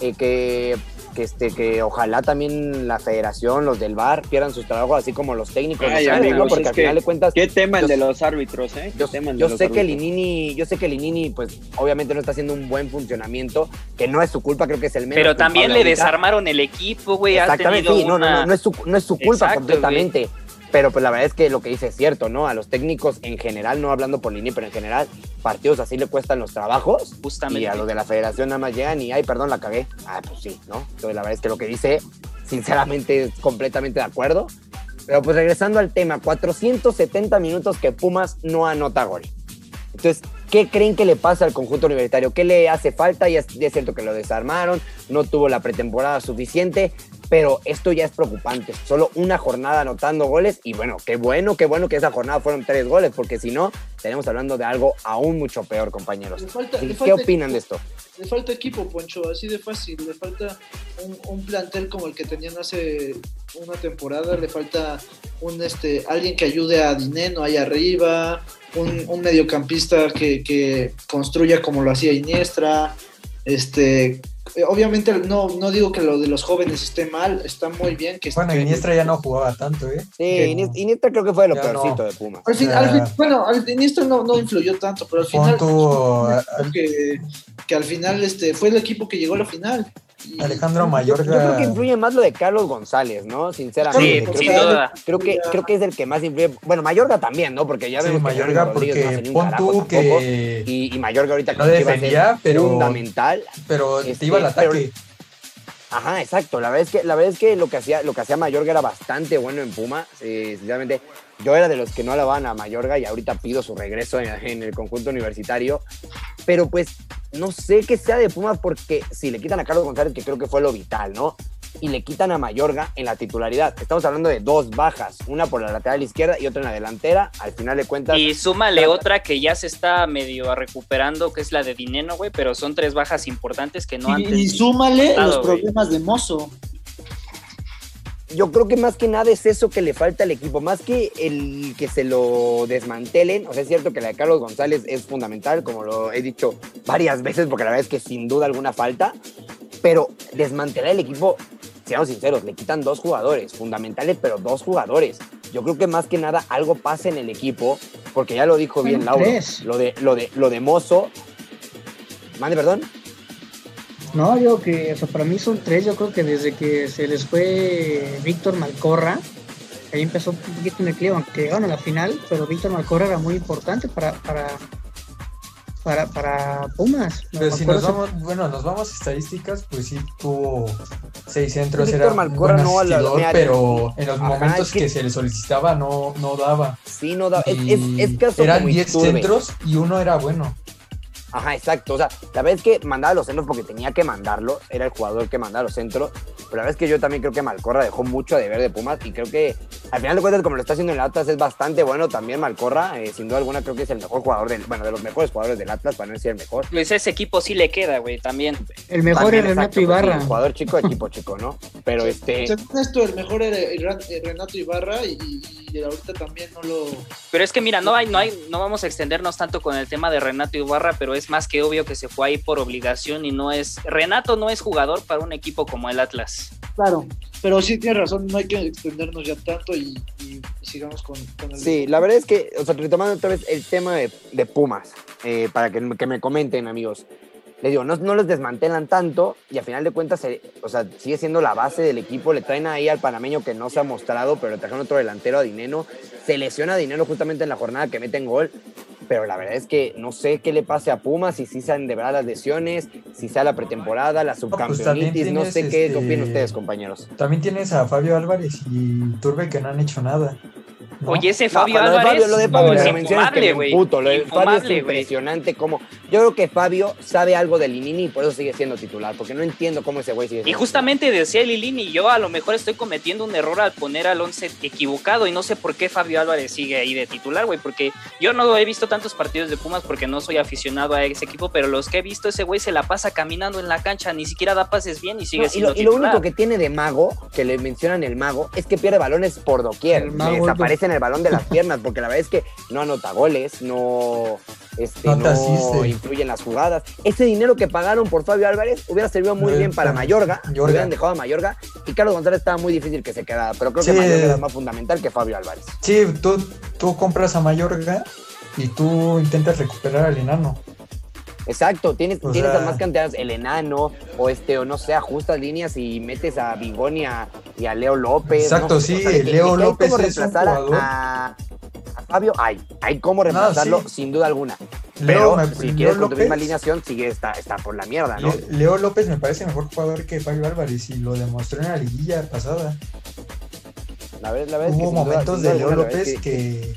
eh, que, que, este, que ojalá también la federación, los del VAR, pierdan sus trabajos, así como los técnicos, Ay, los árbitros, ¿no? amigos, porque al final de cuentas ¿Qué tema el de los árbitros, eh? ¿Qué yo, tema el de yo los sé que? Linini, yo sé que Linini, pues obviamente no está haciendo un buen funcionamiento, que no es su culpa, creo que es el menos Pero también le desarmaron el equipo, güey. Exactamente, sí, no, no, una- no, no es su, no es su culpa Exacto, completamente. Pero pues la verdad es que lo que dice es cierto, ¿no? A los técnicos en general, no hablando por Lini, pero en general, partidos así le cuestan los trabajos. Justamente. Y a los de la federación nada más llegan y, ay, perdón, la cagué. Ah, pues sí, ¿no? Entonces la verdad es que lo que dice, sinceramente, es completamente de acuerdo. Pero pues regresando al tema, 470 minutos que Pumas no anota gol. Entonces, ¿qué creen que le pasa al conjunto universitario? ¿Qué le hace falta? Ya es, ya es cierto que lo desarmaron, no tuvo la pretemporada suficiente, pero esto ya es preocupante. Solo una jornada anotando goles y bueno, qué bueno, qué bueno que esa jornada fueron tres goles, porque si no, estaremos hablando de algo aún mucho peor, compañeros. Falta- ¿Y le ¿Qué falta opinan de esto? Le falta equipo, Poncho, así de fácil. Le falta un, un plantel como el que tenían hace una temporada. Le falta un este alguien que ayude a Dineno ahí arriba. Un, un mediocampista que, que construya como lo hacía Iniestra. Este, eh, obviamente no, no digo que lo de los jóvenes esté mal, está muy bien que Bueno, Iniestra ya no jugaba tanto, ¿eh? Sí, Iniesta creo que fue de lo Ya peorcito no. de Pumas. Al fin- al fin- bueno, al Iniestra no, no influyó tanto, pero al final al- que, que al final este fue el equipo que llegó a la final. Alejandro Yo, Mayorga. yo creo que influye más lo de Carlos González, ¿no? Sinceramente. Sí, creo sin que- duda. Creo que, creo que es el que más influye. Bueno, Mayorga también, ¿no? Porque ya Sí, vemos que Mayorga, no porque un pon carajo tú tampoco. que Y, y Mayorga ahorita no creo que iba a ser defendía, pero- fundamental. pero Este, te iba al pero- ataque. Ajá, exacto. La verdad es que, la verdad es que lo que hacía, lo que hacía Mayorga era bastante bueno en Puma. Eh, sinceramente, yo era de los que no alababan a Mayorga y ahorita pido su regreso en, en el conjunto universitario. Pero pues no sé qué sea de Pumas porque si le quitan a Carlos González, que creo que fue lo vital, ¿no? Y le quitan a Mayorga en la titularidad. Estamos hablando de dos bajas, una por la lateral izquierda y otra en la delantera. Al final de cuentas, Y súmale otra que ya se está medio recuperando, que es la de Dineno, güey, pero son tres bajas importantes que no y, antes. y súmale los problemas de Mozo. Yo creo que más que nada es eso que le falta al equipo, más que el que se lo desmantelen. O sea, es cierto que la de Carlos González es fundamental, como lo he dicho varias veces, porque la verdad es que sin duda alguna falta. Pero desmantelar el equipo, seamos sinceros, le quitan dos jugadores, fundamentales, pero dos jugadores. Yo creo que más que nada algo pasa en el equipo, porque ya lo dijo bien tres. Lo de, lo de, lo de Mozo. Mande, perdón. No, digo que, o sea, para mí son tres, yo creo que desde que se les fue Víctor Malcorra, ahí empezó un poquito en el clima, aunque llegaron a la final, pero Víctor Malcorra era muy importante para, para, para, para Pumas. Pero si nos vamos, bueno, nos vamos a estadísticas, pues sí tuvo seis centros, Víctor era Malcorra buen no a la- asistidor, mira, pero en los ajá, momentos es que- que... se le solicitaba no, no daba. Sí, no da. Es, Y es, es caso eran como 10 Iturbe. centros y uno era bueno. Ajá, exacto. O sea, la es que mandaba los centros porque tenía que mandarlos. Era el jugador que mandaba los centros. Pero la es que yo también creo que Malcorra dejó mucho a deber de Pumas. Y creo que al final de cuentas, como lo está haciendo en el Atlas, es bastante bueno también Malcorra. Eh, sin duda alguna, creo que es el mejor jugador del. Bueno, de los mejores jugadores del Atlas, para no decir el mejor. Pues ese equipo sí le queda, güey, también. El mejor También, es Renato exacto, pues Ibarra. sí, jugador chico, equipo chico, ¿no? Pero este. Según esto, el mejor era Renato Ibarra y, y ahorita también no lo. Pero es que mira, no hay, no hay, no vamos a extendernos tanto con el tema de Renato Ibarra, pero es más que obvio que se fue ahí por obligación y no es. Renato no es jugador para un equipo como el Atlas. Claro. Pero sí tienes razón, no hay que extendernos ya tanto y, y sigamos con, con el. Sí, la verdad es que, o sea, retomando otra vez el tema de, de Pumas, eh, para que, que me comenten, amigos. Les digo, no, no los desmantelan tanto y a final de cuentas, eh, o sea, sigue siendo la base del equipo. Le traen ahí al panameño que no se ha mostrado, pero le trajeron otro delantero a Dineno. Se lesiona a Dineno justamente en la jornada que meten gol. Pero la verdad es que no sé qué le pase a Pumas, si sí sean de verdad las lesiones, si sea la pretemporada, la pues subcampeonitis, no sé qué este, opinan ustedes, compañeros. También tienes a Fabio Álvarez y Turbe que no han hecho nada. ¿No? Oye, ese No, Fabio pero lo de Álvarez. Fabio, lo de Fabio, no, infumable, güey. emputo. Lo de Fabio es impresionante como... Yo creo que Fabio sabe algo de Linini y por eso sigue siendo titular, porque no entiendo cómo ese güey sigue Y siendo justamente decía Lilini, yo a lo mejor estoy cometiendo un error al poner al 11 equivocado y no sé por qué Fabio Álvarez sigue ahí de titular, güey, porque yo no he visto tantos partidos de Pumas porque no soy aficionado a ese equipo, pero los que he visto ese güey se la pasa caminando en la cancha, ni siquiera da pases bien y sigue No, y, siendo lo, y lo titular. único que tiene de mago, que le mencionan el mago, es que pierde balones por doquier. El mago desaparece en el balón de las piernas, porque la verdad es que no anota goles, no, este, No te no asiste. influye en las jugadas. Ese dinero que pagaron por Fabio Álvarez hubiera servido muy No, bien para Mayorga. Mayorga. Hubieran dejado a Mayorga. Y Carlos González estaba muy difícil que se quedara, pero creo que. Mayorga era más fundamental que Fabio Álvarez. Sí, tú, tú compras a Mayorga y tú intentas recuperar al enano. Exacto, tienes, O tienes sea- a más cantidades, el enano, o este, o no sé, ajustas líneas y metes a Bigón y a, Leo López. Exacto, no sí, que Leo López es un reemplazar a- jugador. A, a Fabio, hay, hay cómo reemplazarlo, sí. sin duda alguna. Leo, Pero me- si Leo quieres con tu misma López- alineación, sigue está, está por la mierda, ¿no? Le- Leo López me parece mejor jugador que Fabio Álvarez y lo demostró en la liguilla pasada. La verdad, la que Hubo duda- momentos de Leo López que,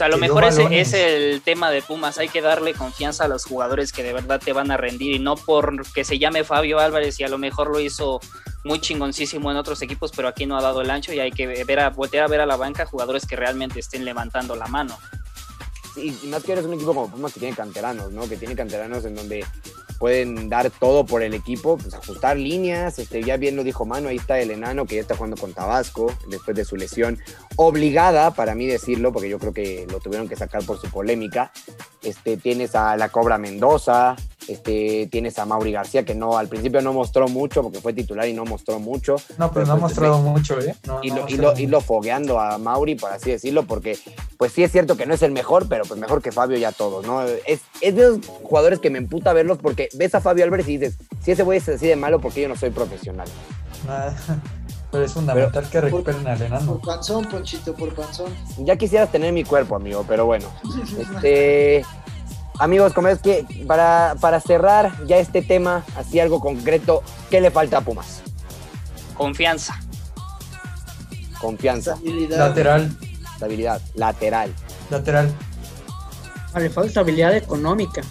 sea, a lo mejor ese es el tema de Pumas. Hay que darle confianza a los jugadores que de verdad te van a rendir y no por que se llame Fabio Álvarez y a lo mejor lo hizo muy chingoncísimo en otros equipos, pero aquí no ha dado el ancho y hay que ver a, voltear a ver a la banca jugadores que realmente estén levantando la mano. y, y más que eres un equipo como Pumas que tiene canteranos, ¿no? Que tiene canteranos en donde pueden dar todo por el equipo, pues ajustar líneas, este, ya bien lo dijo Mano, ahí está el enano que ya está jugando con Tabasco después de su lesión, obligada para mí decirlo, porque yo creo que lo tuvieron que sacar por su polémica. Este, tienes a la Cobra Mendoza, este, tienes a Mauri García, que no, al principio no mostró mucho, porque fue titular y no mostró mucho. no, pero no ha mostrado mucho, ¿eh? No, y no lo, ha y, mostrado lo, y lo fogueando a Mauri, por así decirlo, porque pues sí es cierto que no es el mejor, pero pues mejor que Fabio ya todos, ¿no? Es, es de esos jugadores que me emputa verlos porque ves a Fabio Álvarez y dices, si ese güey es así de malo, porque yo no soy profesional? Nada. Pero es fundamental que recuperen al enano. Por panzón, Ponchito, por panzón. Ya quisieras tener mi cuerpo, amigo, pero bueno. Este, amigos, como es que para, para cerrar ya este tema, así algo concreto, ¿qué le falta a Pumas? Confianza. Confianza, Estabilidad. Lateral, estabilidad, lateral. lateral. Ah, Le falta estabilidad económica.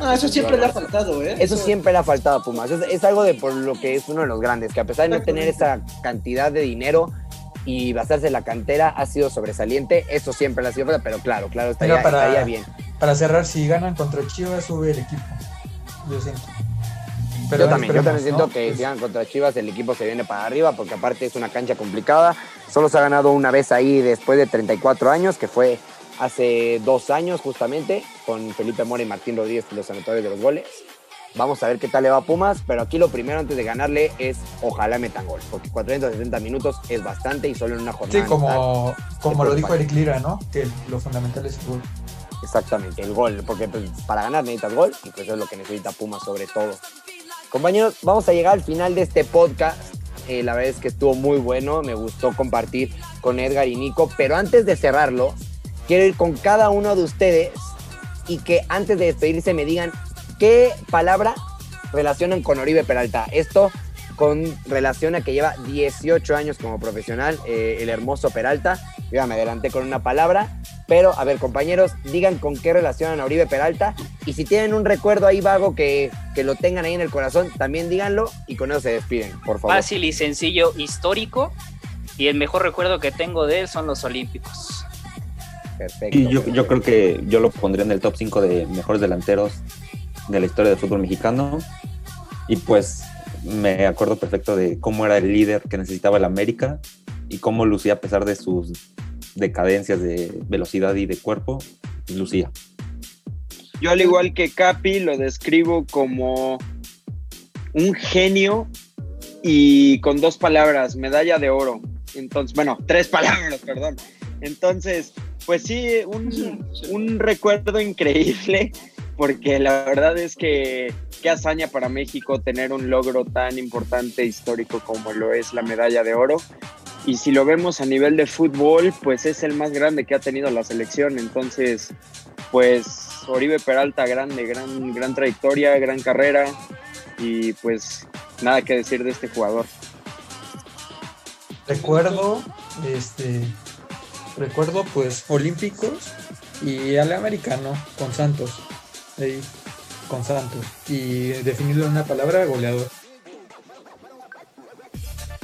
Ah, eso siempre le ha faltado, ¿eh? Eso siempre le ha faltado a Pumas. Es, es algo de por lo que es uno de los grandes, que a pesar de no tener esa cantidad de dinero y basarse en la cantera, ha sido sobresaliente. Eso siempre le ha sido falta, pero claro, claro, estaría, para- estaría bien. Para cerrar, si ganan contra Chivas, sube el equipo. Yo siento. yo también, yo también siento ¿no? que Pues, si ganan contra Chivas, el equipo se viene para arriba, porque aparte es una cancha complicada. Solo se ha ganado una vez ahí después de 34 años, que fue hace dos años justamente, con Felipe Mora y Martín Rodríguez, los anotadores de los goles. Vamos a ver qué tal le va a Pumas, pero aquí lo primero antes de ganarle es ojalá metan gol, porque 470 minutos es bastante y solo en una jornada. Sí, como, como lo dijo. Eric Lira, ¿no? Que lo fundamental es el gol. Exactamente, el gol, porque pues, para ganar necesitas gol y pues eso es lo que necesita Pumas sobre todo. Compañeros, vamos a llegar al final de este podcast. Eh, la verdad es que estuvo muy bueno, me gustó compartir con Edgar y Nico, pero antes de cerrarlo, quiero ir con cada uno de ustedes y que antes de despedirse me digan qué palabra relacionan con Oribe Peralta. Esto con relación a que lleva 18 años como profesional, eh, el hermoso Peralta. Yo me adelanté con una palabra, pero a ver compañeros, digan con qué relacionan a Oribe Peralta y si tienen un recuerdo ahí vago que, que lo tengan ahí en el corazón, también díganlo y con eso se despiden, por favor. Fácil y sencillo, histórico y el mejor recuerdo que tengo de él son los Olímpicos. Perfecto. Y yo, yo creo que yo lo pondría en el top 5 de mejores delanteros de la historia del fútbol mexicano. Y pues me acuerdo perfecto de cómo era el líder que necesitaba el América y cómo lucía a pesar de sus decadencias de velocidad y de cuerpo. Lucía. Yo al igual que Capi lo describo como un genio y con dos palabras, medalla de oro. Entonces, bueno, tres palabras, perdón. Entonces, pues sí, un, un recuerdo increíble, porque la verdad es que qué hazaña para México tener un logro tan importante, histórico como lo es la medalla de oro. Y si lo vemos a nivel de fútbol, pues es el más grande que ha tenido la selección. Entonces, pues Oribe Peralta, grande, gran, gran trayectoria, gran carrera. Y pues nada que decir de este jugador. Recuerdo, este, recuerdo pues Olímpicos y al americano con Santos, ahí, con Santos. Y definido en una palabra, goleador.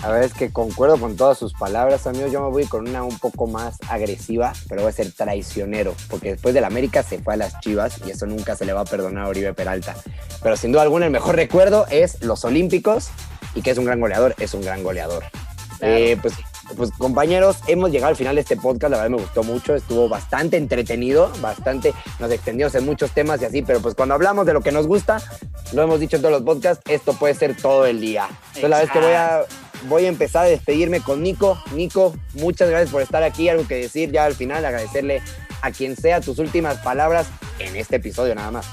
A ver, es que concuerdo con todas sus palabras, amigos. Yo me voy con una un poco más agresiva, pero voy a ser traicionero, porque después del América se fue a las Chivas y eso nunca se le va a perdonar a Oribe Peralta. Pero sin duda alguna, el mejor recuerdo es los Olímpicos y que es un gran goleador, es un gran goleador. Eh, pues, pues compañeros, hemos llegado al final de este podcast, la verdad me gustó mucho, estuvo bastante entretenido, bastante, nos extendimos en muchos temas y así, pero pues cuando hablamos de lo que nos gusta, lo hemos dicho en todos los podcasts, esto puede ser todo el día. Entonces la vez que voy a, voy a empezar a despedirme con Nico. Nico, muchas gracias por estar aquí, algo que decir ya al final, agradecerle a quien sea tus últimas palabras en este episodio nada más.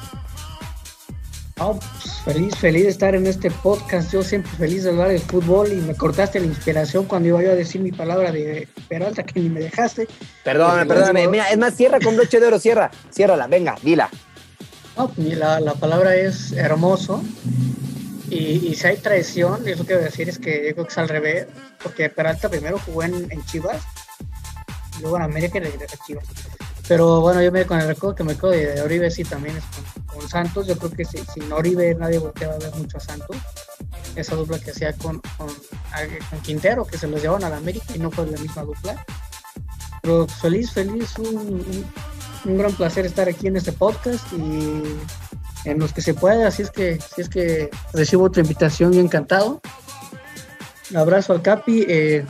Pues, feliz, feliz de estar en este podcast. Yo siempre feliz de hablar de fútbol y me cortaste la inspiración cuando iba yo a decir mi palabra de Peralta que ni me dejaste. Perdóname, Pues, perdóname, mira, es más, cierra con broche de oro, cierra, ciérrala, venga, dila. No, pues, la, la palabra es hermoso. Y, y si hay traición, eso a decir es que yo creo que es al revés, porque Peralta primero jugó en, en Chivas, y luego en América y regresó a Chivas. Pero bueno, yo me con el recuerdo que me quedo de Oribe, sí, también es con, Santos. Yo creo que si, sin Oribe nadie volteaba a ver mucho a Santos. Esa dupla que hacía con, con, Quintero, que se los llevaban a la América y no fue la misma dupla. Pero feliz, feliz, un, un gran placer estar aquí en este podcast y en los que se pueda, así es que, si es que recibo otra invitación, yo encantado. Un abrazo al Capi, eh,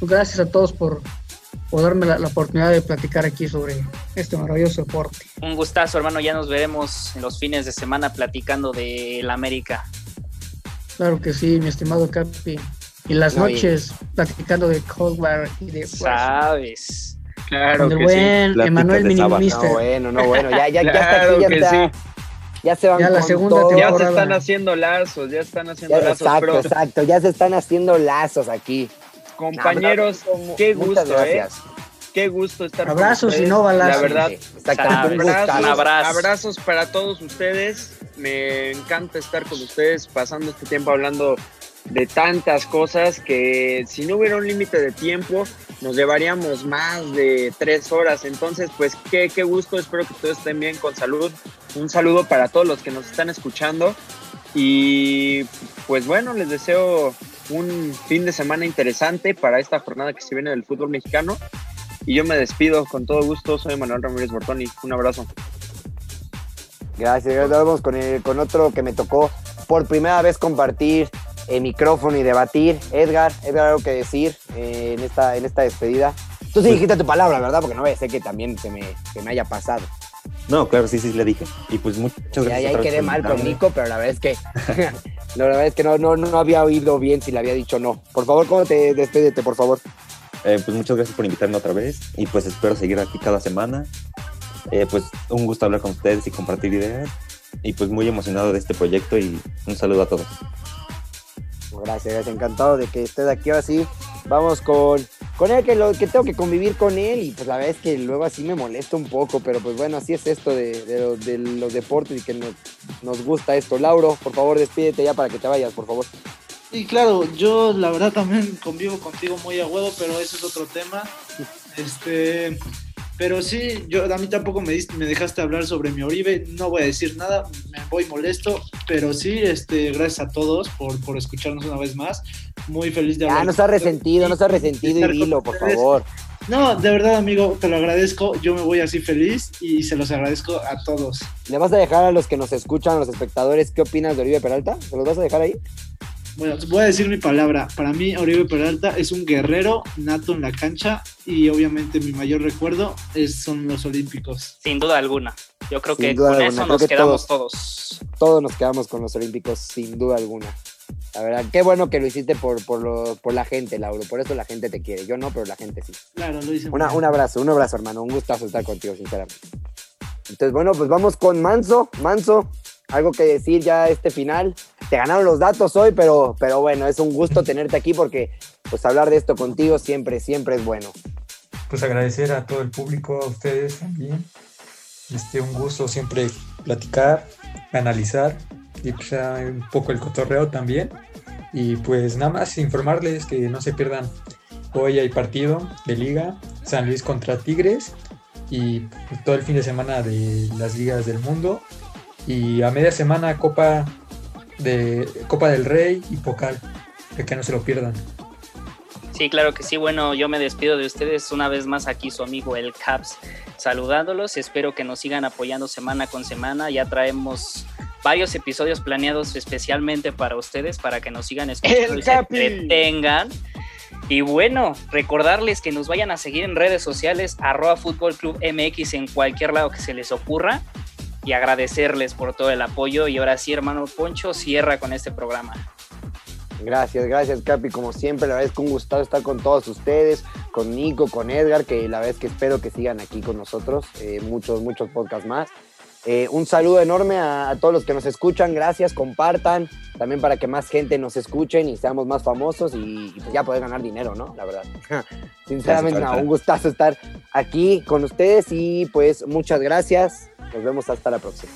gracias a todos por, por darme la, la, oportunidad de platicar aquí sobre este maravilloso deporte. Un gustazo, hermano, ya nos veremos en los fines de semana platicando de la América. Claro que sí, mi estimado Capi. Y las no, noches y... platicando de Cold War y de... Sabes. Claro Con el buen sí. Emanuel Minimister. No, bueno, no, bueno, ya, ya, claro ya está aquí, ya está. Sí. Ya se van ya la segunda todo. Ya se están haciendo lazos, ya están haciendo ya, lazos. Exacto, pero... exacto, ya se están haciendo lazos aquí. Compañeros, no, qué gusto, ¿eh? Qué gusto estar Abrazos con y no balazos. La verdad, exactamente. Abrazos, abrazos. abrazos para todos ustedes. Me encanta estar con ustedes, pasando este tiempo hablando de tantas cosas que si no hubiera un límite de tiempo nos llevaríamos más de tres horas. Entonces, pues qué, qué gusto, espero que todos estén bien con salud. Un saludo para todos los que nos están escuchando. Y pues bueno, les deseo un fin de semana interesante para esta jornada que se viene del fútbol mexicano. Y yo me despido con todo gusto. Soy Manuel Ramírez Bortoni. Un abrazo. Gracias. Nos vemos con, el, con otro que me tocó por primera vez compartir el micrófono y debatir. Edgar, Edgar, algo que decir eh, en, esta, en esta despedida. Tú sí dijiste tu palabra, ¿verdad? Porque no voy a ser que también se me, se me haya pasado. No, claro, sí, sí, le dije. Y pues muchas gracias. Ya, ya quedé mal con Nico, pero la verdad es que, la verdad es que no, no, no había oído bien si le había dicho no. Por favor, ¿cómo te despídete, por favor? Eh, pues muchas gracias por invitarme otra vez y pues espero seguir aquí cada semana Eh, pues un gusto hablar con ustedes y compartir ideas. Y pues muy emocionado de este proyecto y un saludo a todos. Gracias, gracias, encantado de que estés aquí ahora sí. Vamos con, con él, que, lo, que tengo que convivir con él y pues la verdad es que luego así me molesta un poco, pero pues bueno, así es esto de, de, lo- de los deportes y que nos, nos gusta esto. Lauro, por favor, despídete ya para que te vayas, por favor. Y claro, yo la verdad también convivo contigo muy a huevo, pero ese es otro tema. Este, pero sí, yo a mí tampoco me, diste- me dejaste hablar sobre mi Oribe, no voy a decir nada, me voy molesto, pero sí, este, gracias a todos por, por escucharnos una vez más. Muy feliz de Ah, hablar no seas con ustedes resentido, no seas resentido y dilo, por favor. No, de verdad, amigo, te lo agradezco. Yo me voy así feliz y se los agradezco a todos. ¿Le vas a dejar a los que nos escuchan, a los espectadores, qué opinas de Oribe Peralta? ¿Se los vas a dejar ahí? Bueno, voy a decir mi palabra. Para mí, Oribe Peralta es un guerrero nato en la cancha y obviamente mi mayor recuerdo es, son los Olímpicos. Sin duda alguna. Yo creo Sin que con alguna, eso creo nos que quedamos todos. Todos nos quedamos con los Olímpicos, sin duda alguna. La verdad, qué bueno que lo hiciste por, por, lo- por la gente, Lauro. Por eso la gente te quiere. Yo no, pero la gente sí. Claro, lo hice. Una- un abrazo, un abrazo, hermano. Un gustazo estar contigo, sinceramente. Entonces, bueno, pues vamos con Manso. Manso, algo que decir ya este final. Te ganaron los datos hoy, pero, pero bueno, es un gusto tenerte aquí porque pues hablar de esto contigo siempre, siempre es bueno. Pues agradecer a todo el público, a ustedes también. Este, un gusto siempre platicar, analizar y pues, un poco el cotorreo también. Y pues nada más informarles que no se pierdan. Hoy hay partido de liga, San Luis contra Tigres y todo el fin de semana de las ligas del mundo. Y a media semana Copa, de, Copa del Rey y Pocal, para que no se lo pierdan. Sí, claro que sí. Bueno, yo me despido de ustedes una vez más aquí su amigo el Caps saludándolos. Espero que nos sigan apoyando semana con semana. Ya traemos varios episodios planeados especialmente para ustedes, para que nos sigan escuchando El y se entretengan. Y bueno, recordarles que nos vayan a seguir en redes sociales, arroba Fútbol Club MX en cualquier lado que se les ocurra. Y agradecerles por todo el apoyo. Y ahora sí, hermano Poncho, cierra con este programa. Gracias, gracias, Capi. Como siempre, la verdad es que un gusto estar con todos ustedes, con Nico, con Edgar, que la verdad es que espero que sigan aquí con nosotros, eh, muchos, muchos podcasts más. Eh, un saludo enorme a, todos los que nos escuchan, gracias, compartan, también para que más gente nos escuchen y seamos más famosos y, pues ya poder ganar dinero, ¿no? La verdad. Sinceramente, un gustazo estar aquí con ustedes y pues muchas gracias. Nos vemos hasta la próxima.